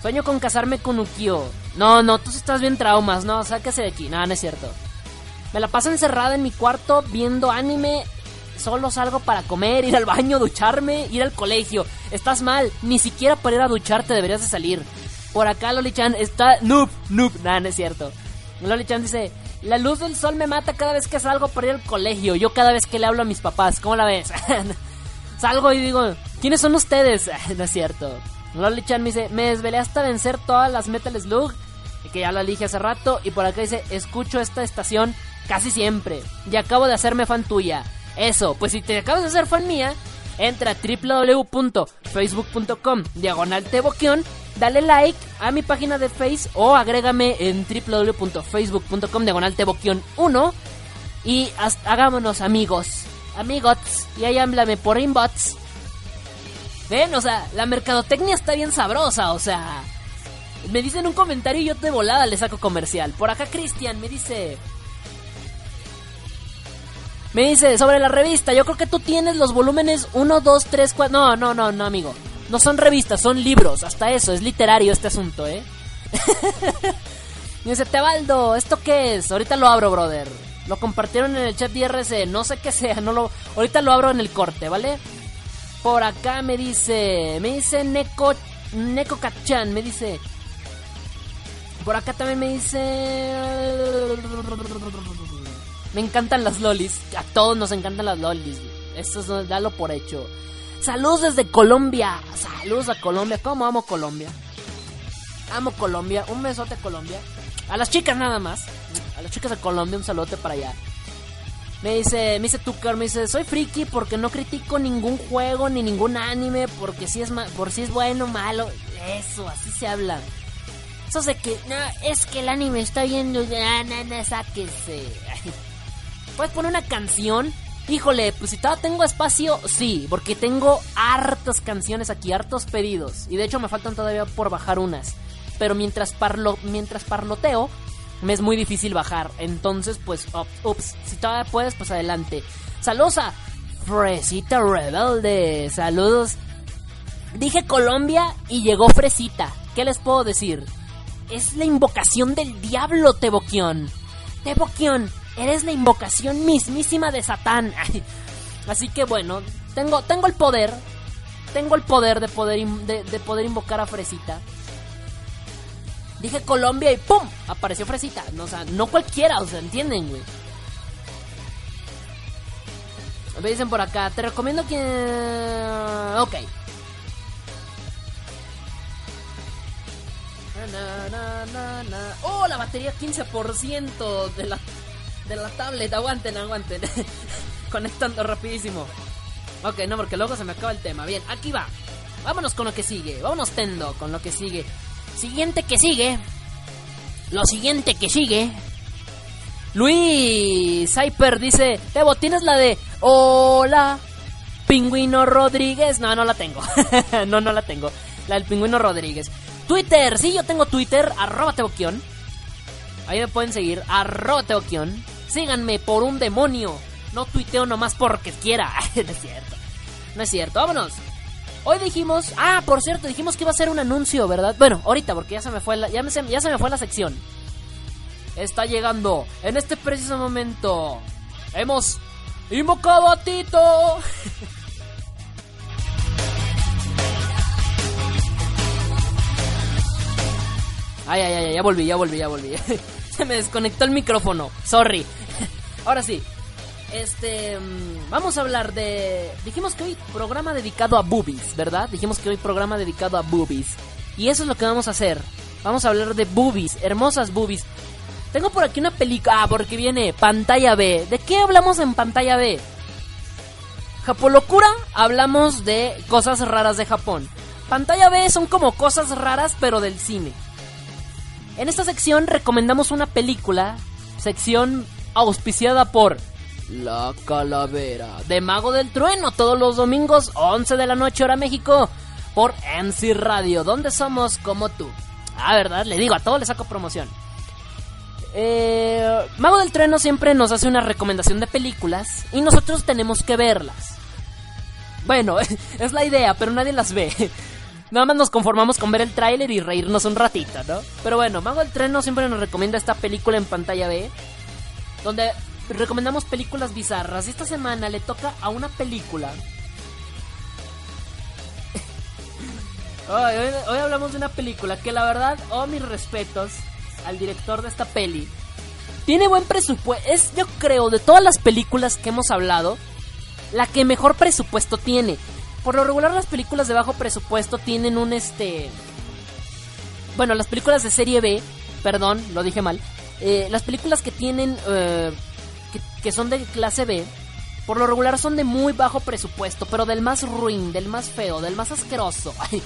Sueño con casarme con Ukio. No, no, tú estás bien traumas, no, sáquese de aquí. No, no es cierto. Me la paso encerrada en mi cuarto viendo anime. Solo salgo para comer, ir al baño, ducharme, ir al colegio. Estás mal, ni siquiera para ir a ducharte deberías de salir. Por acá Loli-chan está noob, noob. Nah, no es cierto. Loli-chan dice, la luz del sol me mata cada vez que salgo para ir al colegio. Yo cada vez que le hablo a mis papás. ¿Cómo la ves? Salgo y digo, ¿quiénes son ustedes? no es cierto. Loli Chan me dice, me desvelé hasta vencer todas las Metal Slug, que ya la dije hace rato, y por acá dice, escucho esta estación casi siempre, y acabo de hacerme fan tuya. Eso, pues si te acabas de hacer fan mía, entra a www.facebook.com, diagonal teboquión, dale like a mi página de Face o agrégame en www.facebook.com, diagonal teboquión 1, y hagámonos amigos, amigos, y ahí háblame por inbox. Ven, o sea, la mercadotecnia está bien sabrosa, o sea. Me dicen un comentario y yo de volada le saco comercial. Por acá Cristian me dice... Me dice, sobre la revista, yo creo que tú tienes los volúmenes 1, 2, 3, 4... No, no, no, no, amigo. No son revistas, son libros. Hasta eso, es literario este asunto, ¿eh? Me dice, Tebaldo, ¿esto qué es? Ahorita lo abro, brother. Lo compartieron en el chat de IRC, no sé qué sea, no lo... Ahorita lo abro en el corte, ¿vale? Por acá me dice, me dice Neko, Neko Kachan, me dice... Por acá también me dice... Me encantan las lolis, a todos nos encantan las lolis. Esto es dalo por hecho. Saludos desde Colombia, saludos a Colombia, ¿cómo amo Colombia? Amo Colombia, un besote a Colombia. A las chicas nada más, a las chicas de Colombia un saludote para allá. Me dice, me dice Tucker, me dice, soy friki porque no critico ningún juego ni ningún anime porque si es por si es bueno o malo. Eso, así se habla. Eso de que, no, es que el anime está viendo, no, no, no, sáquese. ¿Puedes poner una canción? Híjole, pues si todavía tengo espacio, sí, porque tengo hartas canciones aquí, hartos pedidos. Y de hecho me faltan todavía por bajar unas. Pero mientras, parlo, mientras parloteo, me es muy difícil bajar. Entonces, pues, up- ups, si todavía puedes, pues adelante. Saludos a Fresita Rebelde. Saludos. Dije Colombia y llegó Fresita. ¿Qué les puedo decir? Es la invocación del diablo, Teboquión. Teboquión, eres la invocación mismísima de Satán. Así que bueno, tengo, tengo el poder. Tengo el poder de poder, de poder invocar a Fresita. Dije Colombia y ¡pum! Apareció Fresita. No, o sea, no cualquiera, o sea, ¿entienden, güey? Me dicen por acá, te recomiendo que... Ok. Na. Oh, la batería 15% de la, de la tablet. Aguanten, aguanten. Conectando rapidísimo. Ok, no, porque luego se me acaba el tema. Bien, aquí va. Vámonos con lo que sigue. Vámonos tendo con lo que sigue. Siguiente que sigue. Lo siguiente que sigue. Luis Cyper dice, Tebo, ¿tienes la de Hola, Pingüino Rodríguez? No, no la tengo. no, no la tengo. La del Pingüino Rodríguez. Twitter, sí, yo tengo Twitter, arroba Teboquión. Ahí me pueden seguir, arroba Teboquión. Síganme por un demonio. No tuiteo nomás porque quiera. no es cierto. No es cierto, vámonos. Hoy dijimos, ah, por cierto, dijimos que iba a ser un anuncio, ¿verdad? Bueno, ahorita porque ya se me fue la, ya, me, ya se me fue la sección. Está llegando en este preciso momento. Hemos invocado a Tito. Ay, ay, ay, ya volví, ya volví, ya volví. Se me desconectó el micrófono. Sorry. Ahora sí. Este, mm, vamos a hablar de dijimos que hoy programa dedicado a boobies, ¿verdad? Dijimos que hoy programa dedicado a boobies. Y eso es lo que vamos a hacer. Vamos a hablar de boobies, hermosas boobies. Tengo por aquí una película, ah, porque viene pantalla B. ¿De qué hablamos en pantalla B? Japolocura, hablamos de cosas raras de Japón. Pantalla B son como cosas raras pero del cine. En esta sección recomendamos una película, sección auspiciada por La Calavera de Mago del Trueno, todos los domingos, 11 de la noche hora México, por MC Radio, donde somos como tú. Ah, ¿verdad? Le digo, a todos les saco promoción. Eh, Mago del Trueno siempre nos hace una recomendación de películas y nosotros tenemos que verlas. Bueno, es la idea, pero nadie las ve. Nada más nos conformamos con ver el tráiler y reírnos un ratito, ¿no? Pero bueno, Mago del Trueno siempre nos recomienda esta película en pantalla B, donde recomendamos películas bizarras. Esta semana le toca a una película. Hoy hablamos de una película que la verdad, oh mis respetos al director de esta peli. Tiene buen presupuesto. Es, yo creo, de todas las películas que hemos hablado, la que mejor presupuesto tiene. Por lo regular las películas de bajo presupuesto tienen un este... Bueno, las películas de serie B, perdón, lo dije mal. eh, las películas que tienen... eh, que, son de clase B, por lo regular son de muy bajo presupuesto, pero del más ruin, del más feo, del más asqueroso.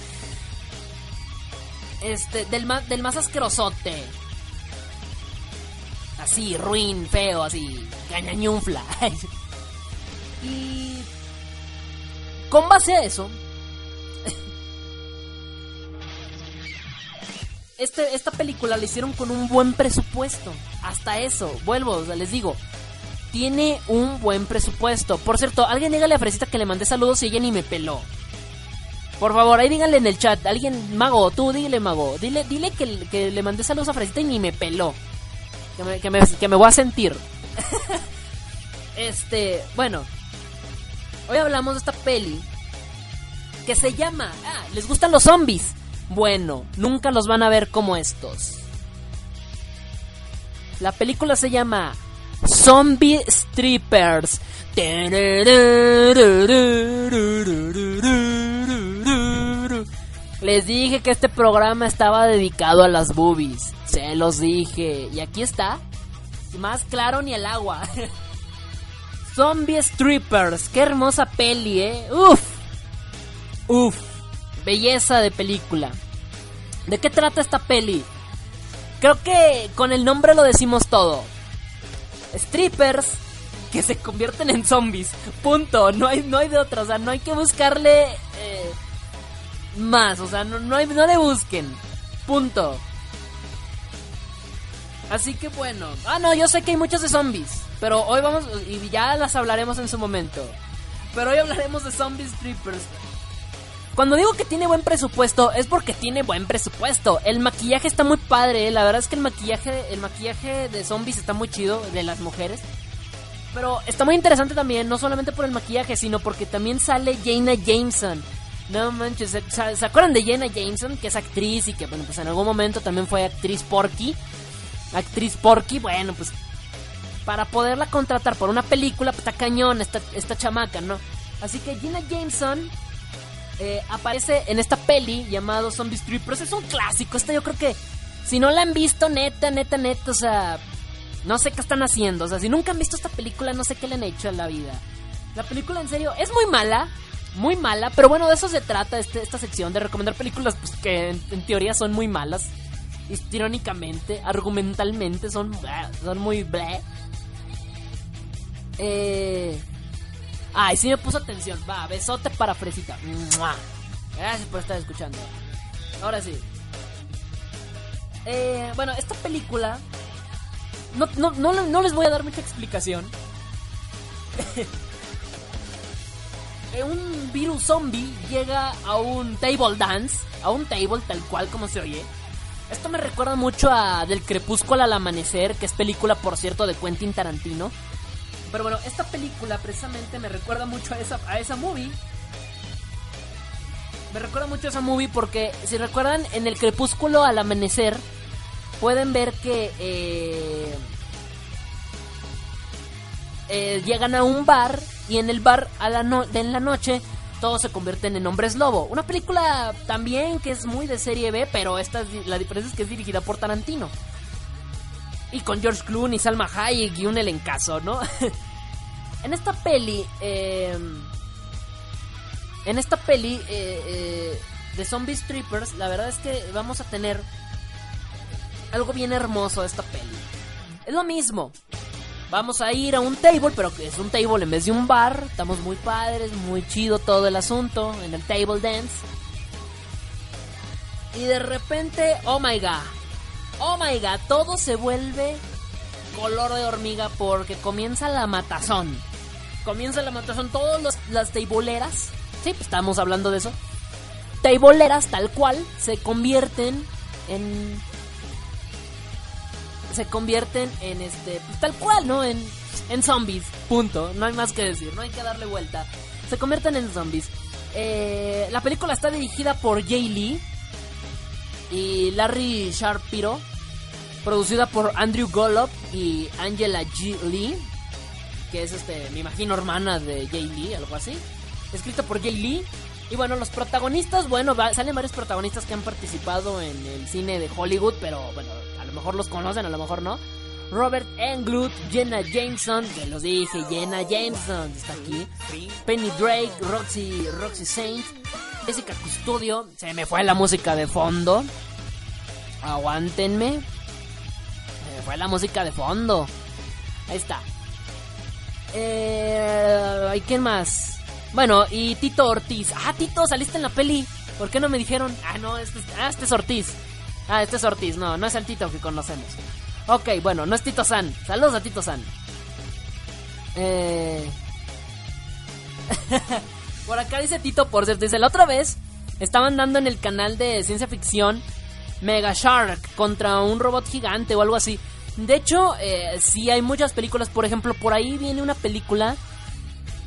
Este, del más, del más asquerosote. Así, ruin, feo, así, cañañunfla. y con base a eso, este, esta película la hicieron con un buen presupuesto. Hasta eso, vuelvo, les digo, tiene un buen presupuesto. Por cierto, alguien dígale a Fresita que le mandé saludos y ella ni me peló. Por favor, ahí díganle en el chat, alguien, Mago, tú dile, Mago, dile, dile que, le mandé saludos a Fresita y ni me peló. Que me, que me voy a sentir. este, bueno, hoy hablamos de esta peli que se llama, ah, ¿les gustan los zombies? Bueno, nunca los van a ver como estos. La película se llama Zombie Strippers. Les dije que este programa estaba dedicado a las boobies. Se los dije. Y aquí está. Más claro ni el agua. Zombie Strippers. Qué hermosa peli, eh. Uf. Uf. Belleza de película. ¿De qué trata esta peli? Creo que con el nombre lo decimos todo. Strippers que se convierten en zombies. Punto. No hay, no hay de otra. O sea, no hay que buscarle eh, más. O sea, no, no, no le busquen. Punto. Así que bueno. Ah, no, yo sé que hay muchos de zombies. Pero hoy vamos. Y ya las hablaremos en su momento. Pero hoy hablaremos de zombies strippers. Cuando digo que tiene buen presupuesto, es porque tiene buen presupuesto. El maquillaje está muy padre, ¿eh? la verdad es que el maquillaje, el maquillaje de zombies está muy chido, de las mujeres. Pero está muy interesante también, no solamente por el maquillaje, sino porque también sale Jaina Jameson. No manches, ¿se, acuerdan de Jaina Jameson? Que es actriz y que, bueno, pues en algún momento también fue actriz Porky. Actriz Porky, bueno, pues para poderla contratar por una película, pues está cañón esta, esta chamaca, ¿no? Así que Gina Jameson eh, aparece en esta peli llamado Zombie Strippers. Es un clásico. Esta yo creo que si no la han visto, neta, neta, neta, o sea, no sé qué están haciendo. O sea, si nunca han visto esta película, no sé qué le han hecho en la vida. La película, en serio, es muy mala. Muy mala, pero bueno, de eso se trata este- esta sección, de recomendar películas pues, que en, teoría son muy malas. histriónicamente, argumentalmente, son, son muy bleh. Eh... Ay, sí me puso atención. Va, besote para Fresita. Gracias por estar escuchando. Ahora sí. Eh, bueno, esta película... No, no, no, no les voy a dar mucha explicación. Un virus zombie llega a un table dance, a un table tal cual como se oye. Esto me recuerda mucho a Del Crepúsculo al Amanecer, que es película, por cierto, de Quentin Tarantino. Pero bueno, esta película precisamente me recuerda mucho a esa, a esa movie. Me recuerda mucho a esa movie porque, si recuerdan, en El Crepúsculo al Amanecer, pueden ver que eh, eh, llegan a un bar y en el bar a la no en la noche todos se convierten en hombres lobo. Una película también que es muy de serie B, pero esta es- la diferencia es que es dirigida por Tarantino. Y con George Clooney, Salma Hayek y un elencazo, ¿no? en esta peli, eh, en esta peli eh, eh, de Zombie Strippers, la verdad es que vamos a tener algo bien hermoso de esta peli. Es lo mismo. Vamos a ir a un table, pero que es un table en vez de un bar. Estamos muy padres, muy chido todo el asunto en el table dance. Y de repente, oh my god, oh my god, todo se vuelve color de hormiga porque comienza la matazón. Comienza la matazón, todas las, tableeras, sí, pues estamos hablando de eso. Tableeras tal cual se convierten en se convierten en este, pues, tal cual, ¿no? En, en zombies, punto. No hay más que decir, no hay que darle vuelta. Se convierten en zombies. Eh, la película está dirigida por Jay Lee y Larry Sharpiro. Producida por Andrew Golub y Angela G. Lee, que es este, me imagino, hermana de Jay Lee, algo así. Escrita por Jay Lee. Y bueno, los protagonistas, bueno, va- salen varios protagonistas que han participado en el cine de Hollywood, pero bueno, a lo mejor los conocen, a lo mejor no. Robert Englund, Jenna Jameson, que los dije, Jenna Jameson está aquí. Penny Drake, Roxy, Roxy Saint, Jessica Custodio, se me fue la música de fondo. Aguántenme. Se me fue la música de fondo. Ahí está. Eh, ¿y quién más? Bueno, y Tito Ortiz. Ah, Tito, saliste en la peli. ¿Por qué no me dijeron? Ah, no, este, es- ah, este es Ortiz. Ah, este es Ortiz. No, no es el Tito que conocemos. Ok, bueno, no es Tito San. Saludos a Tito San. Eh... Por acá dice Tito, por cierto, dice, la otra vez estaban dando en el canal de ciencia ficción Mega Shark contra un robot gigante o algo así. De hecho, eh, sí hay muchas películas, por ejemplo, por ahí viene una película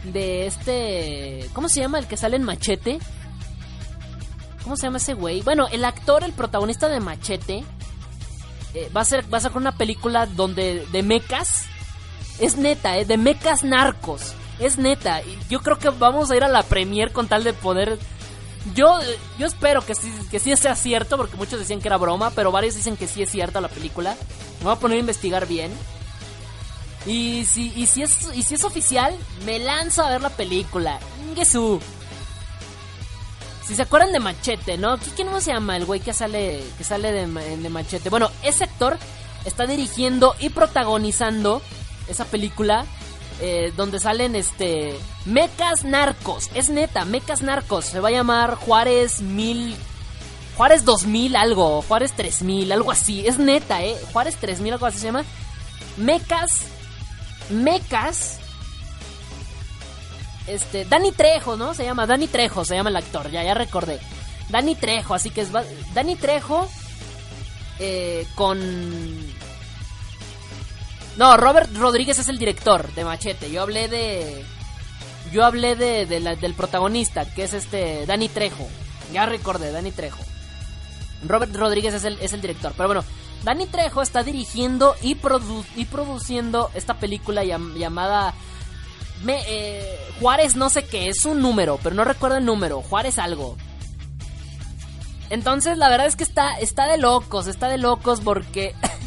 de este... ¿Cómo se llama el que sale en Machete? ¿Cómo se llama ese güey? Bueno, el actor, el protagonista de Machete, eh, va, a ser, va a sacar una película donde de mecas. Es neta, eh, de mecas narcos. Es neta. Yo creo que vamos a ir a la premier con tal de poder... Yo, yo espero que sí, que sí sea cierto, porque muchos decían que era broma, pero varios dicen que sí es cierta la película. Me voy a poner a investigar bien. Y si, y si, es, y si es oficial, me lanzo a ver la película. Ingesu. Si se acuerdan de Machete, ¿no? ¿Qui- ¿Quién no se llama el güey que sale, que sale de, de Machete? Bueno, ese actor está dirigiendo y protagonizando esa película eh, donde salen este mecas narcos. Es neta, mecas narcos. Se va a llamar Juárez mil Juárez 2000 algo, Juárez 3000, algo así. Es neta, ¿eh? Juárez 3000, algo así se llama. Mecas. Mecas. Este, Dani Trejo, ¿no? Se llama Dani Trejo, se llama el actor, ya, ya recordé. Dani Trejo, así que es. Dani Trejo. eh, con. No, Robert Rodríguez es el director de Machete. Yo hablé de. Yo hablé de, del protagonista, que es este. Dani Trejo. Ya recordé, Dani Trejo. Robert Rodríguez es el, es el director. Pero bueno, Dani Trejo está dirigiendo y, produ- y produciendo esta película llam- llamada me, eh, Juárez no sé qué, es un número, pero no recuerdo el número. Juárez algo. Entonces la verdad es que está, está de locos, está de locos porque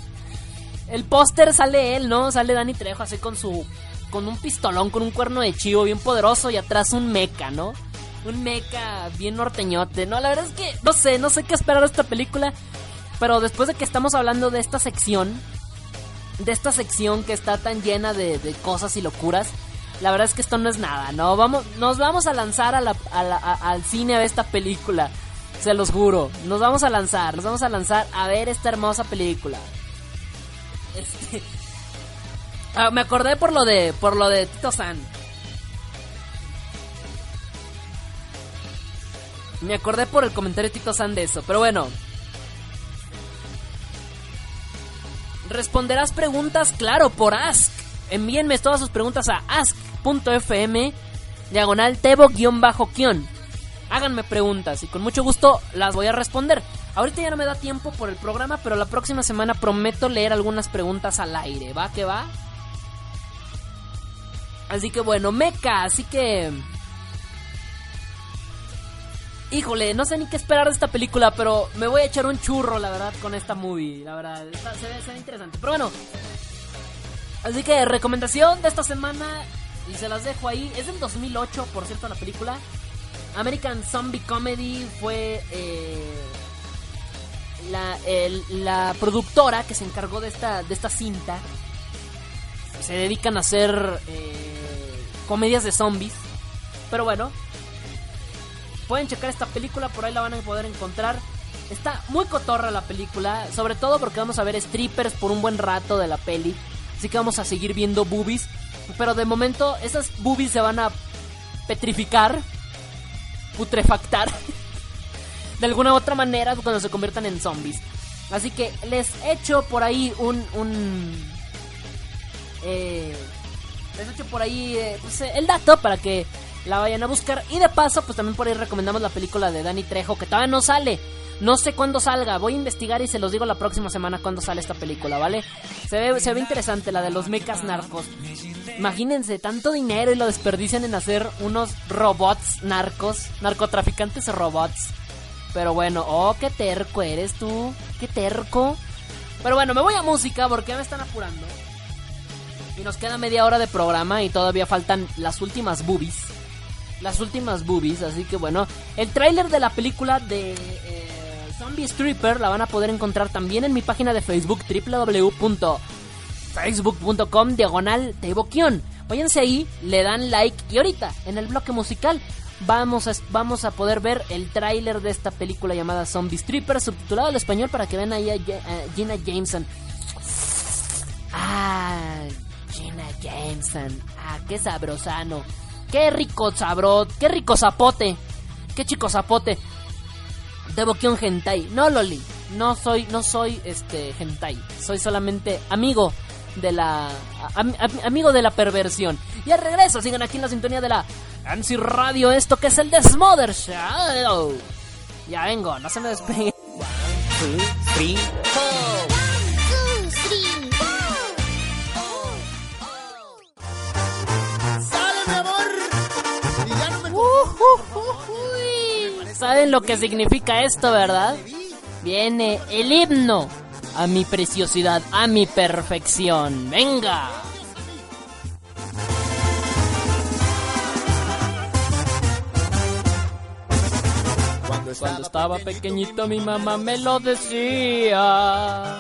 el póster sale él, ¿no? Sale Dani Trejo así con su... con un pistolón, con un cuerno de chivo bien poderoso y atrás un meca, ¿no? Un meca bien norteñote, ¿no? La verdad es que no sé, no sé qué esperar de esta película. Pero después de que estamos hablando de esta sección, de esta sección que está tan llena de, cosas y locuras, la verdad es que esto no es nada, ¿no? Vamos, nos vamos a lanzar a la- a la- a- al cine a ver esta película. Se los juro. Nos vamos a lanzar, nos vamos a lanzar a ver esta hermosa película. Este. Ah, me acordé por lo de. por lo de Tito San. Me acordé por el comentario de Tito San de eso. Pero bueno. Responderás preguntas, claro, por Ask. Envíenme todas sus preguntas a ask.fm diagonal tebo-kion. Háganme preguntas y con mucho gusto las voy a responder. Ahorita ya no me da tiempo por el programa, pero la próxima semana prometo leer algunas preguntas al aire. ¿Va que va? Así que bueno, meca, así que... Híjole, no sé ni qué esperar de esta película, pero me voy a echar un churro, la verdad, con esta movie. La verdad, se, ve, se ve interesante. Pero bueno, así que recomendación de esta semana, y se las dejo ahí. Es del 2008, por cierto, la película. American Zombie Comedy fue eh, la, la productora que se encargó de esta, de esta cinta. Se dedican a hacer eh, comedias de zombies. Pero bueno, pueden checar esta película, por ahí la van a poder encontrar. Está muy cotorra la película, sobre todo porque vamos a ver strippers por un buen rato de la peli. Así que vamos a seguir viendo boobies. Pero de momento esas boobies se van a petrificar, putrefactar, de alguna u otra manera cuando se conviertan en zombies. Así que les echo por ahí un... un eh, les echo por ahí eh, pues, eh, el dato para que la vayan a buscar. Y de paso, pues también por ahí recomendamos la película de Danny Trejo, que todavía no sale. No sé cuándo salga, voy a investigar y se los digo la próxima semana cuándo sale esta película, ¿vale? Se ve, se ve interesante la de los mecas narcos. Imagínense, tanto dinero y lo desperdician en hacer unos robots narcos, narcotraficantes robots. Pero bueno, oh, qué terco eres tú, qué terco. Pero bueno, me voy a música porque me están apurando. Y nos queda media hora de programa y todavía faltan las últimas boobies. Las últimas boobies, así que bueno. El tráiler de la película de eh, Zombie Stripper la van a poder encontrar también en mi página de Facebook www.facebook.com diagonal. Váyanse ahí, le dan like y ahorita en el bloque musical vamos a, vamos a poder ver el tráiler de esta película llamada Zombie Stripper subtitulado al español para que vean ahí a, Gina Jameson. Ah, Gina Jameson. Ah, qué sabrosano. Qué rico sabro. Qué rico zapote. Qué chico zapote. Devoción hentai. No, Loli. No soy, no soy este hentai. Soy solamente amigo de la am- am- amigo de la perversión. Y al regreso sigan aquí en la sintonía de la ANSI Radio, esto que es el Desmother Show. Ya vengo, no se me despeguen. ¿Saben lo que significa esto, verdad? Viene el himno a mi preciosidad, a mi perfección. ¡Venga! Cuando Cuando estaba pequeñito mi mamá me lo decía.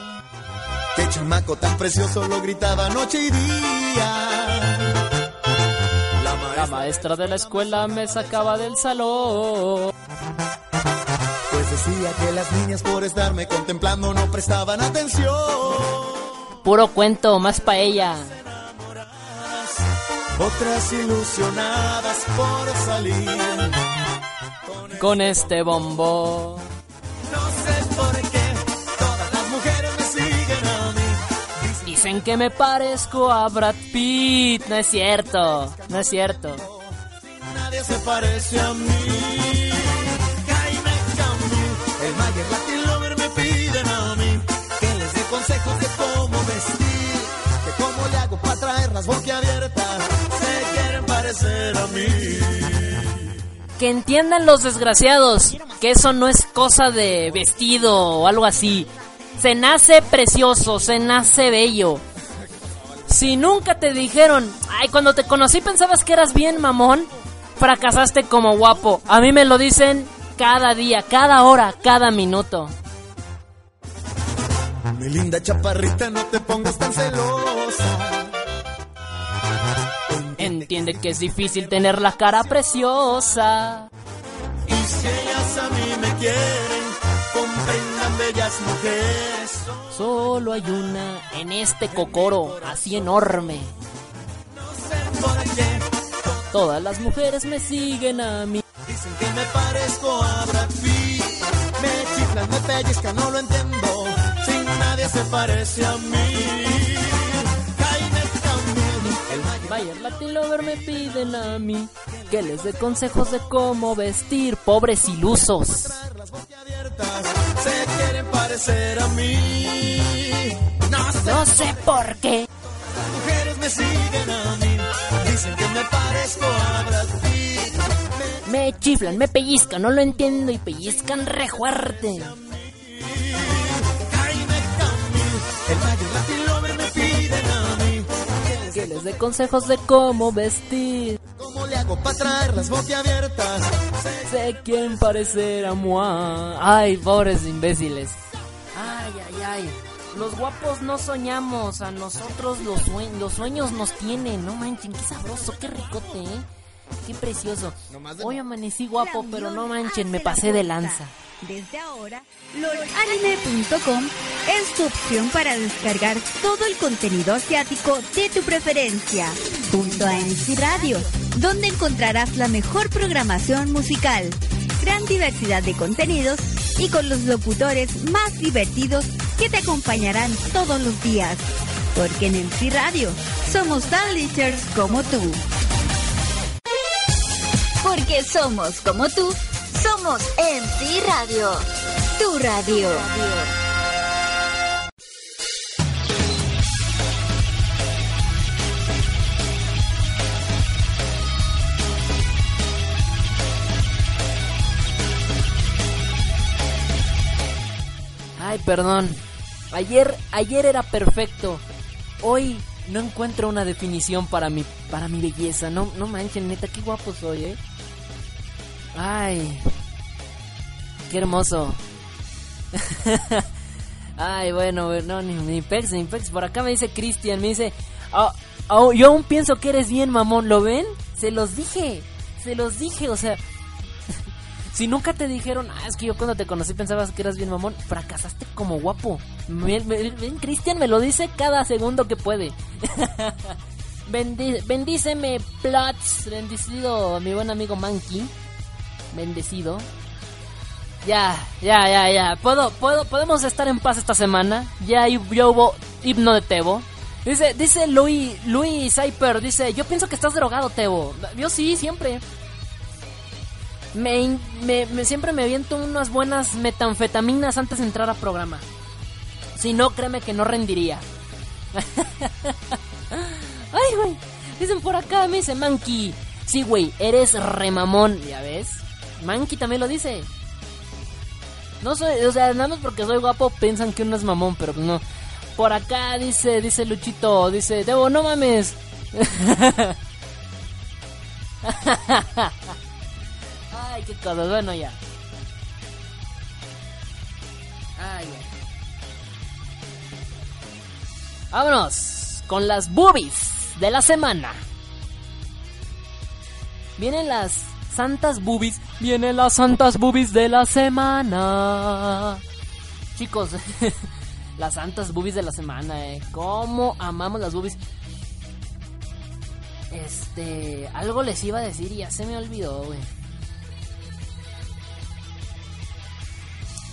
Qué chamaco tan precioso lo gritaba noche y día. La La maestra, maestra de la escuela me sacaba del salón. pues decía que las niñas por estarme contemplando no prestaban atención. Puro cuento, más pa' ella. Otras ilusionadas por salir. Con este bombo. No sé por qué todas las mujeres me siguen a mí. Dicen que me parezco a Brad Pitt. No es cierto, no es cierto. Nadie se parece a mí. Jaime Camil, el Mayer Latin Lover me piden a mí que les dé consejos de cómo vestir, de cómo le hago para traerlas boquiabiertas. Se quieren parecer a mí. Que entiendan los desgraciados que eso no es cosa de vestido o algo así. Se nace precioso, se nace bello. Si nunca te dijeron, ay, cuando te conocí pensabas que eras bien mamón, fracasaste como guapo. A mí me lo dicen cada día, cada hora, cada minuto. Mi linda chaparrita, no te pongas tan celosa. Entiende que es difícil tener la cara preciosa. Y si ellas a mí me quieren, comprendan bellas mujeres. Solo hay una en este cocoro, así enorme. No sé por qué Todas las mujeres me siguen a mí. dicen que me parezco a Brad Pitt. Me chiflan, me pellizcan, no lo entiendo. Sin nadie se parece a mí. Bayer Latin Lover me piden a mí que les dé consejos de cómo vestir, pobres ilusos. se quieren parecer a mí. No sé, No sé por qué. las mujeres me siguen a mí. Dicen que me parezco a Brad Pitt. Me chiflan, me pellizcan, no lo entiendo y pellizcan re fuerte. Jaime Camil, el mayor Latin Dé consejos de cómo vestir. ¿Cómo le hago para traer las boquiabiertas? Sé quién parecer a moi. Ay, pobres imbéciles. Ay, ay, ay. Los guapos no soñamos, a nosotros los, sue- los sueños nos tienen. No manchen, qué sabroso, qué ricote, ¿eh? Qué precioso. Hoy amanecí guapo, pero no manchen, me pasé de lanza. Desde ahora, lolanime.com es tu opción para descargar todo el contenido asiático de tu preferencia, junto a MC Radio, donde encontrarás la mejor programación musical, gran diversidad de contenidos y con los locutores más divertidos que te acompañarán todos los días. Porque en MC Radio somos tan como tú. Porque somos como tú, somos MC Radio. Tu radio. Ay, perdón. Ayer, ayer era perfecto. Hoy no encuentro una definición para mi, para mi belleza. No, no manchen, neta, qué guapo soy, eh. Ay, qué hermoso. Ay, bueno, no, ni, ni pex, ni pex. Por acá me dice Cristian, me dice, "Ah, ah, yo aún pienso que eres bien, mamón. ¿Lo ven? Se los dije, se los dije, o sea, si nunca te dijeron, ah, es que yo cuando te conocí pensabas que eras bien mamón, fracasaste como guapo. Ven, Cristian me lo dice cada segundo que puede. Bendi- bendíceme, Plots. Bendecido, mi buen amigo Monkey. Bendecido. Ya, ya, ya, ya. Puedo, puedo, podemos estar en paz esta semana. Ya, ya hubo himno de Tebo. Dice, dice Louis, Louis Cyper, dice, yo pienso que estás drogado, Tebo. Yo sí, siempre me, me- me- siempre me aviento unas buenas metanfetaminas antes de entrar a programa. Si no, créeme que no rendiría. Ay, güey. Dicen por acá, me dice Monkey. Sí, güey, eres remamón. Ya ves. Monkey también lo dice. No soy, o sea, nada más porque soy guapo piensan que uno es mamón, pero no. Por acá dice, dice Luchito, dice, Debo, no mames. Ay, qué cosas. Bueno, ya. Ay, ya. Vámonos con las boobies de la semana. Vienen las santas boobies. Vienen las santas boobies de la semana. Chicos, las santas boobies de la semana, eh. ¿Cómo amamos las boobies? Este, algo les iba a decir y ya se me olvidó, güey.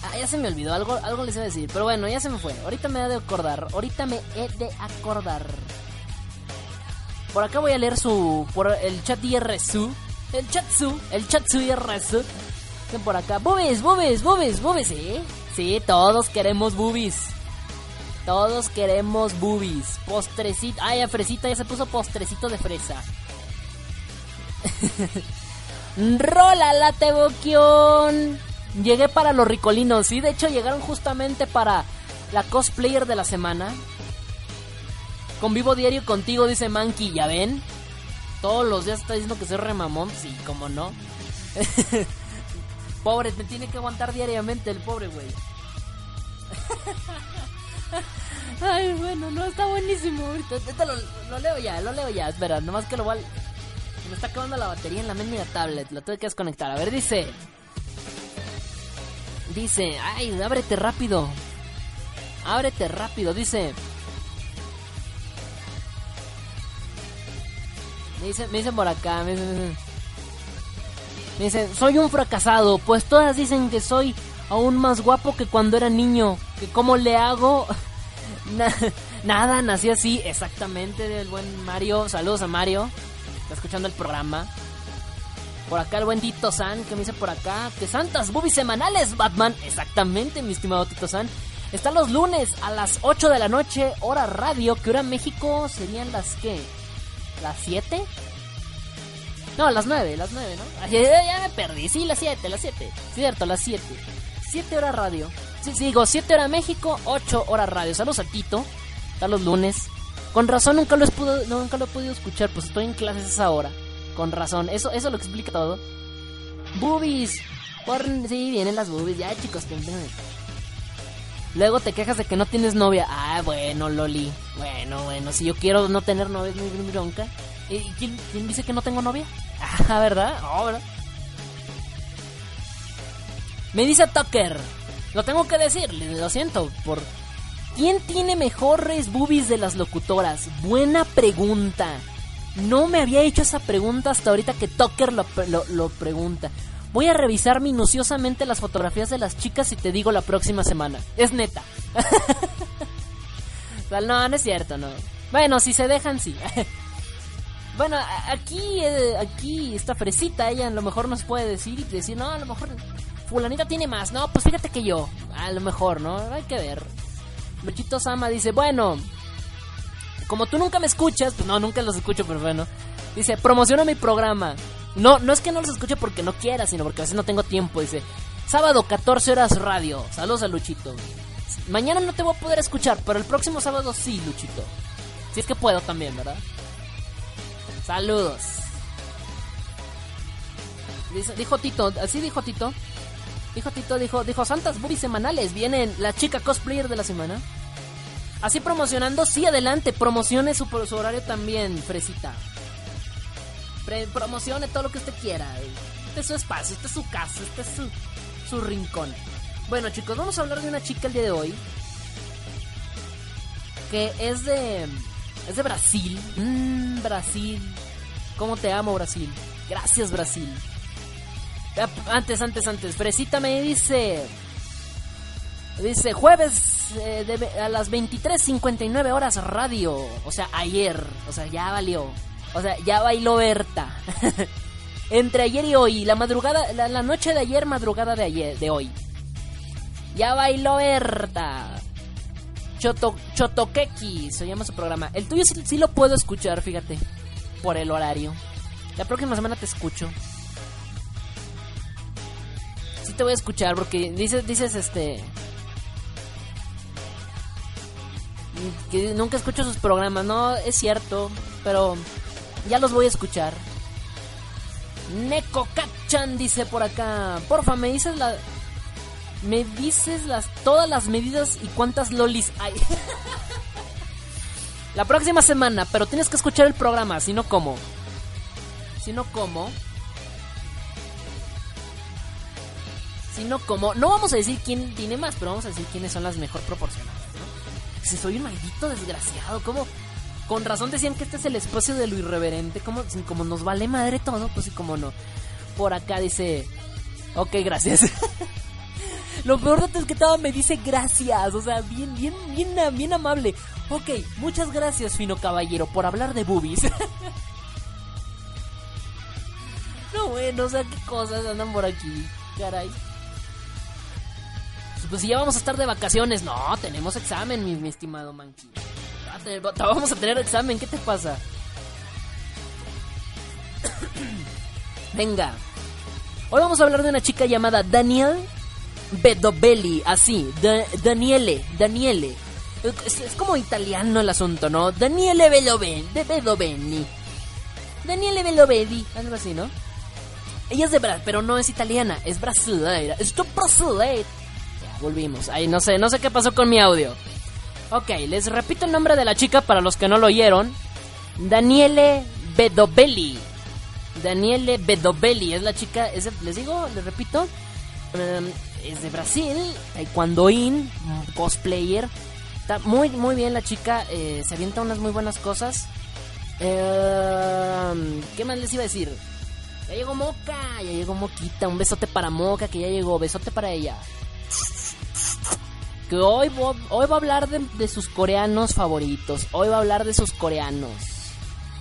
Ah, ya se me olvidó, algo, algo les iba a decir. Pero bueno, ya se me fue. Ahorita me he de acordar. Ahorita me he de acordar. Por acá voy a leer su. Por el chat IRSU. El chatsu. El chatsu IRSU. Ven por acá. Boobies, boobies, boobies, boobies, ¿eh? Sí, todos queremos boobies. Todos queremos boobies. Postrecito. Ay, a fresita ya se puso postrecito de fresa. Rola la Teboquión. Llegué para los ricolinos, sí, de hecho llegaron justamente para la cosplayer de la semana. Convivo diario contigo, dice Monkey, ¿ya ven? Todos los días está diciendo que soy remamón, sí, como no. pobre, me tiene que aguantar diariamente el pobre güey. Ay, bueno, no, está buenísimo. Ahorita, lo, lo leo ya, lo leo ya. Espera, nomás que lo voy me está acabando la batería en la mendiga tablet. La tuve que desconectar. A ver, dice... Dice... Ay, ábrete rápido. Ábrete rápido, dice... Me dicen, me dicen por acá, me dicen, me dicen, soy un fracasado, pues todas dicen que soy aún más guapo que cuando era niño, que cómo le hago... Na- nada, nací así, exactamente, del buen Mario, saludos a Mario, está escuchando el programa. Por acá el buen Tito San, que me dice por acá, que santas boobies semanales, Batman, exactamente, mi estimado Tito San. Están los lunes a las 8 de la noche, hora radio, que hora México serían las que... ¿Las 7? No, las 9, las 9, ¿no? Ya, ya me perdí, sí, las 7, las 7. Cierto, las 7. 7 horas radio. Sí, sí, digo, 7 horas México, 8 horas radio. Saludos a Tito. Están los lunes. Con razón nunca lo, pudo- nunca lo he podido escuchar, pues estoy en clases a esa hora. Con razón, eso, eso lo explica todo. Boobies. Porn, sí, vienen las boobies. Ya, chicos, espérenme. Luego te quejas de que no tienes novia. Ah, bueno, Loli. Bueno, bueno, si yo quiero no tener novia es mi, bronca. ¿Y quién, dice que no tengo novia? Ah, ¿verdad? No, ¿verdad? Me dice Tucker. Lo tengo que decir, lo siento. Por... ¿Quién tiene mejores boobies de las locutoras? Buena pregunta. No me había hecho esa pregunta hasta ahorita que Tucker lo- lo pregunta. Voy a revisar minuciosamente las fotografías de las chicas y te digo la próxima semana. Es neta. No, no es cierto, no. Bueno, si se dejan, sí. bueno, aquí, eh, aquí esta fresita, ella a lo mejor nos puede decir y decir, no, a lo mejor fulanita tiene más. No, pues fíjate que yo. A lo mejor, ¿no? Hay que ver. Luchito Sama dice, bueno, como tú nunca me escuchas, pues no, nunca los escucho, pero bueno. Dice, promociona mi programa. No, no es que no los escuche porque no quiera, sino porque a veces no tengo tiempo. Dice, sábado 14 horas radio. Saludos a Luchito. Mañana no te voy a poder escuchar, pero el próximo sábado sí, Luchito. Si es que puedo también, ¿verdad? Saludos. Dijo Tito, así dijo Tito. Dijo Tito, dijo, dijo, Santas Boobies semanales, vienen la chica cosplayer de la semana. Así promocionando, sí, adelante, promocione su, su horario también, Fresita. Promocione todo lo que usted quiera. Este es su espacio, este es su casa, este es su, su rincón. Bueno, chicos, vamos a hablar de una chica el día de hoy. Que es de. Es de Brasil. Mmm, Brasil. ¿Cómo te amo, Brasil? Gracias, Brasil. Antes, antes, antes. Fresita me dice. Dice jueves eh, de a las 23.59 horas radio. O sea, ayer. O sea, ya valió. O sea, ya bailó Berta. Entre ayer y hoy. La madrugada, la, noche de ayer, madrugada de ayer, de hoy. Ya bailó Berta. Choto, Chotoquequi se llama su programa. El tuyo sí, sí lo puedo escuchar, fíjate. Por el horario. La próxima semana te escucho. Sí te voy a escuchar porque dices, dices este... Que nunca escucho sus programas. No, es cierto. Pero ya los voy a escuchar. Neko Kachan dice por acá. Porfa, me dices la... Me dices las todas las medidas y cuántas lolis hay. La próxima semana, pero tienes que escuchar el programa, si no cómo. Si no cómo. Si no cómo. No vamos a decir quién tiene más, pero vamos a decir quiénes son las mejor proporcionadas. Si soy un maldito desgraciado, ¿cómo? Con razón decían que este es el espacio de lo irreverente, como, como nos vale madre todo, pues y como no. Por acá dice, ok, gracias. Lo peor de todo es que todo me dice gracias, o sea, bien, bien, bien, bien amable. Ok, muchas gracias, fino caballero, por hablar de boobies. no, bueno, o sea, qué cosas andan por aquí, caray. Pues si ya vamos a estar de vacaciones, no, tenemos examen, mi, estimado Monkey. Vamos a tener examen, ¿qué te pasa? Venga. Hoy vamos a hablar de una chica llamada Daniel Bedobelli, así, Da- Daniele, Daniele. Es, como italiano el asunto, ¿no? Daniele Beloben, de Bedobelli. Daniele Belovelli, algo así, ¿no? Ella es de Brasil, pero no es italiana, es brasileira. Es brasileira. Ya, volvimos. Ay, no sé, no sé qué pasó con mi audio. Ok, les repito el nombre de la chica para los que no lo oyeron. Daniele Bedobelli. Daniele Bedobelli es la chica, les digo, les repito, em, es de Brasil, taekwondoín, cosplayer. Está muy, muy bien la chica, eh, se avienta unas muy buenas cosas. Em, ¿Qué más les iba a decir? Ya llegó Moca, ya llegó Moquita, un besote para Moca que ya llegó, besote para ella. Que hoy, hoy va a hablar de, de sus coreanos favoritos, hoy va a hablar de sus coreanos,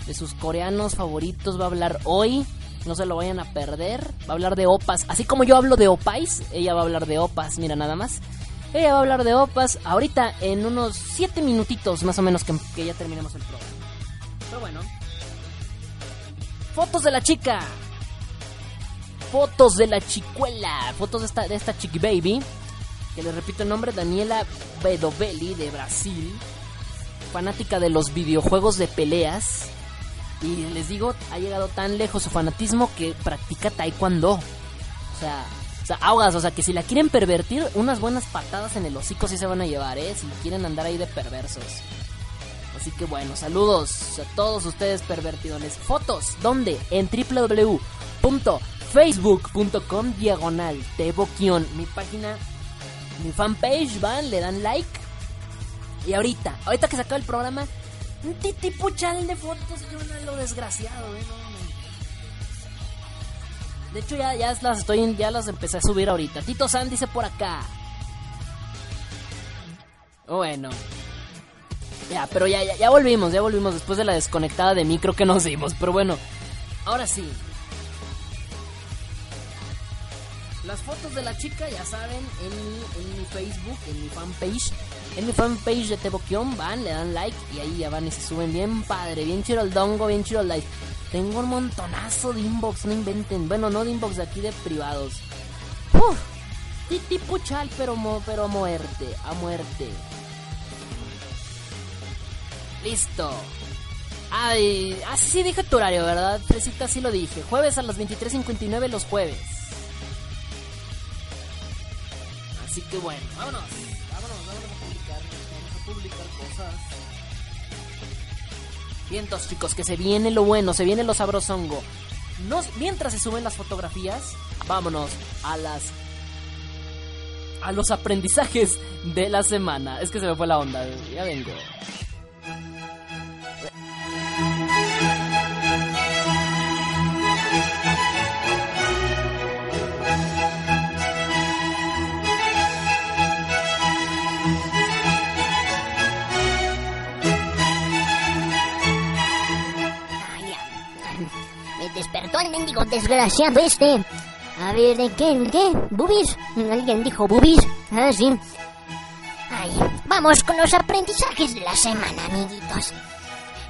de sus coreanos favoritos va a hablar hoy, no se lo vayan a perder, va a hablar de opas, así como yo hablo de opais, ella va a hablar de opas, mira nada más. Ella va a hablar de opas ahorita en unos 7 minutitos más o menos que, que ya terminemos el programa. Pero bueno. Fotos de la chica. Fotos de la chicuela. Fotos de esta, de esta chiqui baby. Que les repito el nombre, Daniela Bedovelli de Brasil. Fanática de los videojuegos de peleas. Y les digo, ha llegado tan lejos su fanatismo que practica taekwondo. O sea, o sea, ahogas, o sea, que si la quieren pervertir, unas buenas patadas en el hocico sí se van a llevar, ¿eh? Si quieren andar ahí de perversos. Así que bueno, saludos a todos ustedes pervertidones. Fotos, ¿dónde? En www.facebook.com diagonal Teboquión. Mi mi fanpage, van, le dan like. Y ahorita, ahorita que se acaba el programa, un titipuchal de fotos, yo no lo desgraciado, ¿eh? No. De hecho ya, ya las estoy, ya las empecé a subir ahorita. Tito San dice por acá. Bueno. Ya, pero ya, ya, ya volvimos, ya volvimos después de la desconectada de micro que nos dimos. Pero bueno, ahora sí. Las fotos de la chica, ya saben, en mi, en mi Facebook, en mi fanpage. En mi fanpage de Teboquión van, le dan like y ahí ya van y se suben bien padre, bien chido el dongo, bien chido el like. Tengo un montonazo de inbox, no inventen. Bueno, no de inbox de aquí, de privados. Uf, titi puchal, pero, mo, pero a muerte, a muerte. Listo. Ay, así sí dije tu horario, ¿verdad? Fresita, sí lo dije. Jueves a las 23.59 los jueves. Así que bueno, vámonos. Vámonos, vámonos a publicar. Vamos a publicar cosas. Vientos, chicos, que se viene lo bueno, se viene lo sabrosongo. Nos, mientras se suben las fotografías, vámonos a las. a los aprendizajes de la semana. Es que se me fue la onda, ya vengo. Despertó el mendigo desgraciado este. A ver, ¿de qué? ¿De qué? ¿Bubis? Alguien dijo bubis. Ah, sí. Ay, vamos con los aprendizajes de la semana, amiguitos.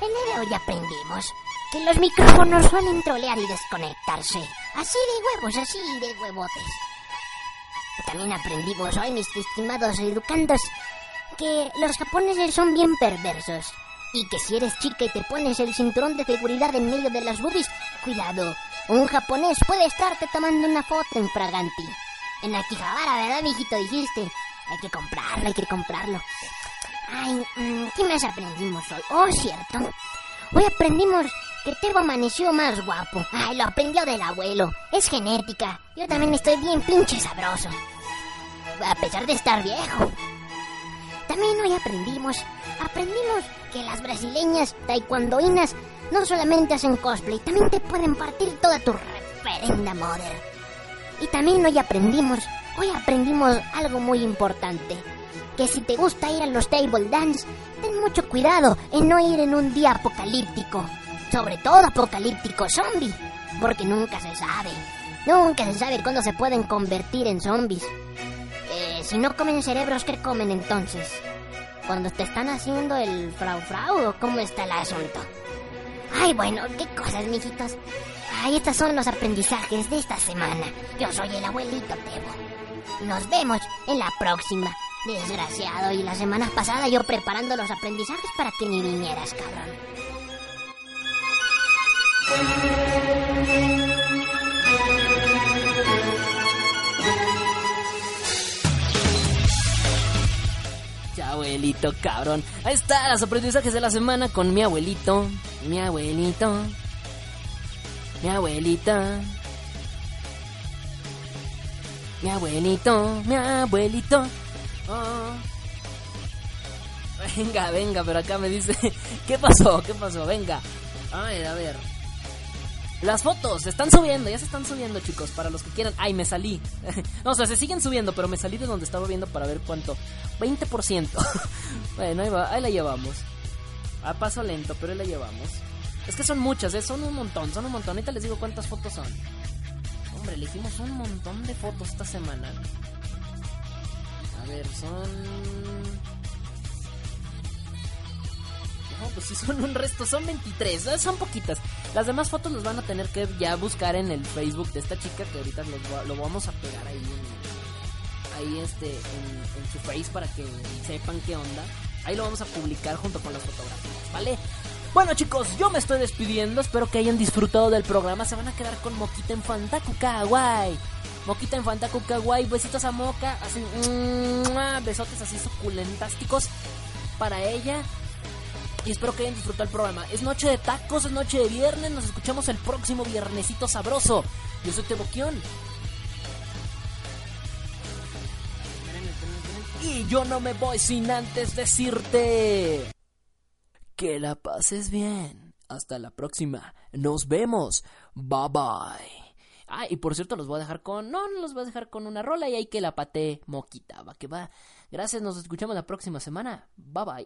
En el de hoy aprendimos que los micrófonos suelen trolear y desconectarse. Así de huevos, así de huevotes. También aprendimos hoy, mis estimados educandos, que los japoneses son bien perversos. Y que si eres chica y te pones el cinturón de seguridad en medio de las boobies, cuidado, un japonés puede estarte tomando una foto en Fraganti. En Akihabara, ¿verdad, mijito? Dijiste. Hay que comprarlo, hay que comprarlo. Ay, mm, ¿qué más aprendimos hoy? Oh, cierto. Hoy aprendimos que Tebo amaneció más guapo. Ay, lo aprendió del abuelo. Es genética. Yo también estoy bien pinche sabroso. A pesar de estar viejo. También hoy aprendimos, aprendimos que las brasileñas taekwondoínas no solamente hacen cosplay, también te pueden partir toda tu referenda mother. Y también hoy aprendimos, hoy aprendimos algo muy importante, que si te gusta ir a los table dance, ten mucho cuidado en no ir en un día apocalíptico, sobre todo apocalíptico zombie, porque nunca se sabe, nunca se sabe cuándo se pueden convertir en zombies. Eh, si no comen cerebros, ¿qué comen entonces? ¿Cuando te están haciendo el frau frau cómo está el asunto? Ay, bueno, qué cosas, mijitos. Ay, estos son los aprendizajes de esta semana. Yo soy el abuelito Tebo. Nos vemos en la próxima. Desgraciado, y la semana pasada yo preparando los aprendizajes para que ni vinieras, cabrón. Abuelito, cabrón. Ahí está, las aprendizajes de la semana con mi abuelito. Mi abuelito. Mi abuelita. Mi abuelito, mi abuelito. Oh. Venga, venga, pero acá me dice. ¿Qué pasó? ¿Qué pasó? Venga. A ver, a ver. Las fotos se están subiendo, ya se están subiendo, chicos. Para los que quieran. Ay, me salí. no, o sea, se siguen subiendo, pero me salí de donde estaba viendo para ver cuánto. 20%. bueno, ahí, va, ahí la llevamos. A paso lento, pero ahí la llevamos. Es que son muchas, ¿eh? son un montón, son un montón. Ahorita les digo cuántas fotos son. Hombre, elegimos un montón de fotos esta semana. A ver, son. No, pues sí son un resto, son 23, ¿eh? son poquitas. Las demás fotos las van a tener que ya buscar en el Facebook de esta chica que ahorita los lo vamos a pegar ahí en, ahí este en, su face para que sepan qué onda. Ahí lo vamos a publicar junto con las fotografías, ¿vale? Bueno chicos, yo me estoy despidiendo, espero que hayan disfrutado del programa, se van a quedar con Moquita en Fantaku Kawaii. Moquita en Fantaku Kawaii, besitos a Moca, así, ¡mua! besotes así suculentásticos para ella. Y espero que hayan disfrutado el programa. Es noche de tacos, es noche de viernes. Nos escuchamos el próximo viernesito sabroso. Yo soy Teboquión. Y yo no me voy sin antes decirte que la pases bien. Hasta la próxima. Nos vemos. Bye bye. Ah, y por cierto, los voy a dejar con. No, los voy a dejar con una rola y hay que la patee moquita. Va que va. Gracias, nos escuchamos la próxima semana. Bye bye.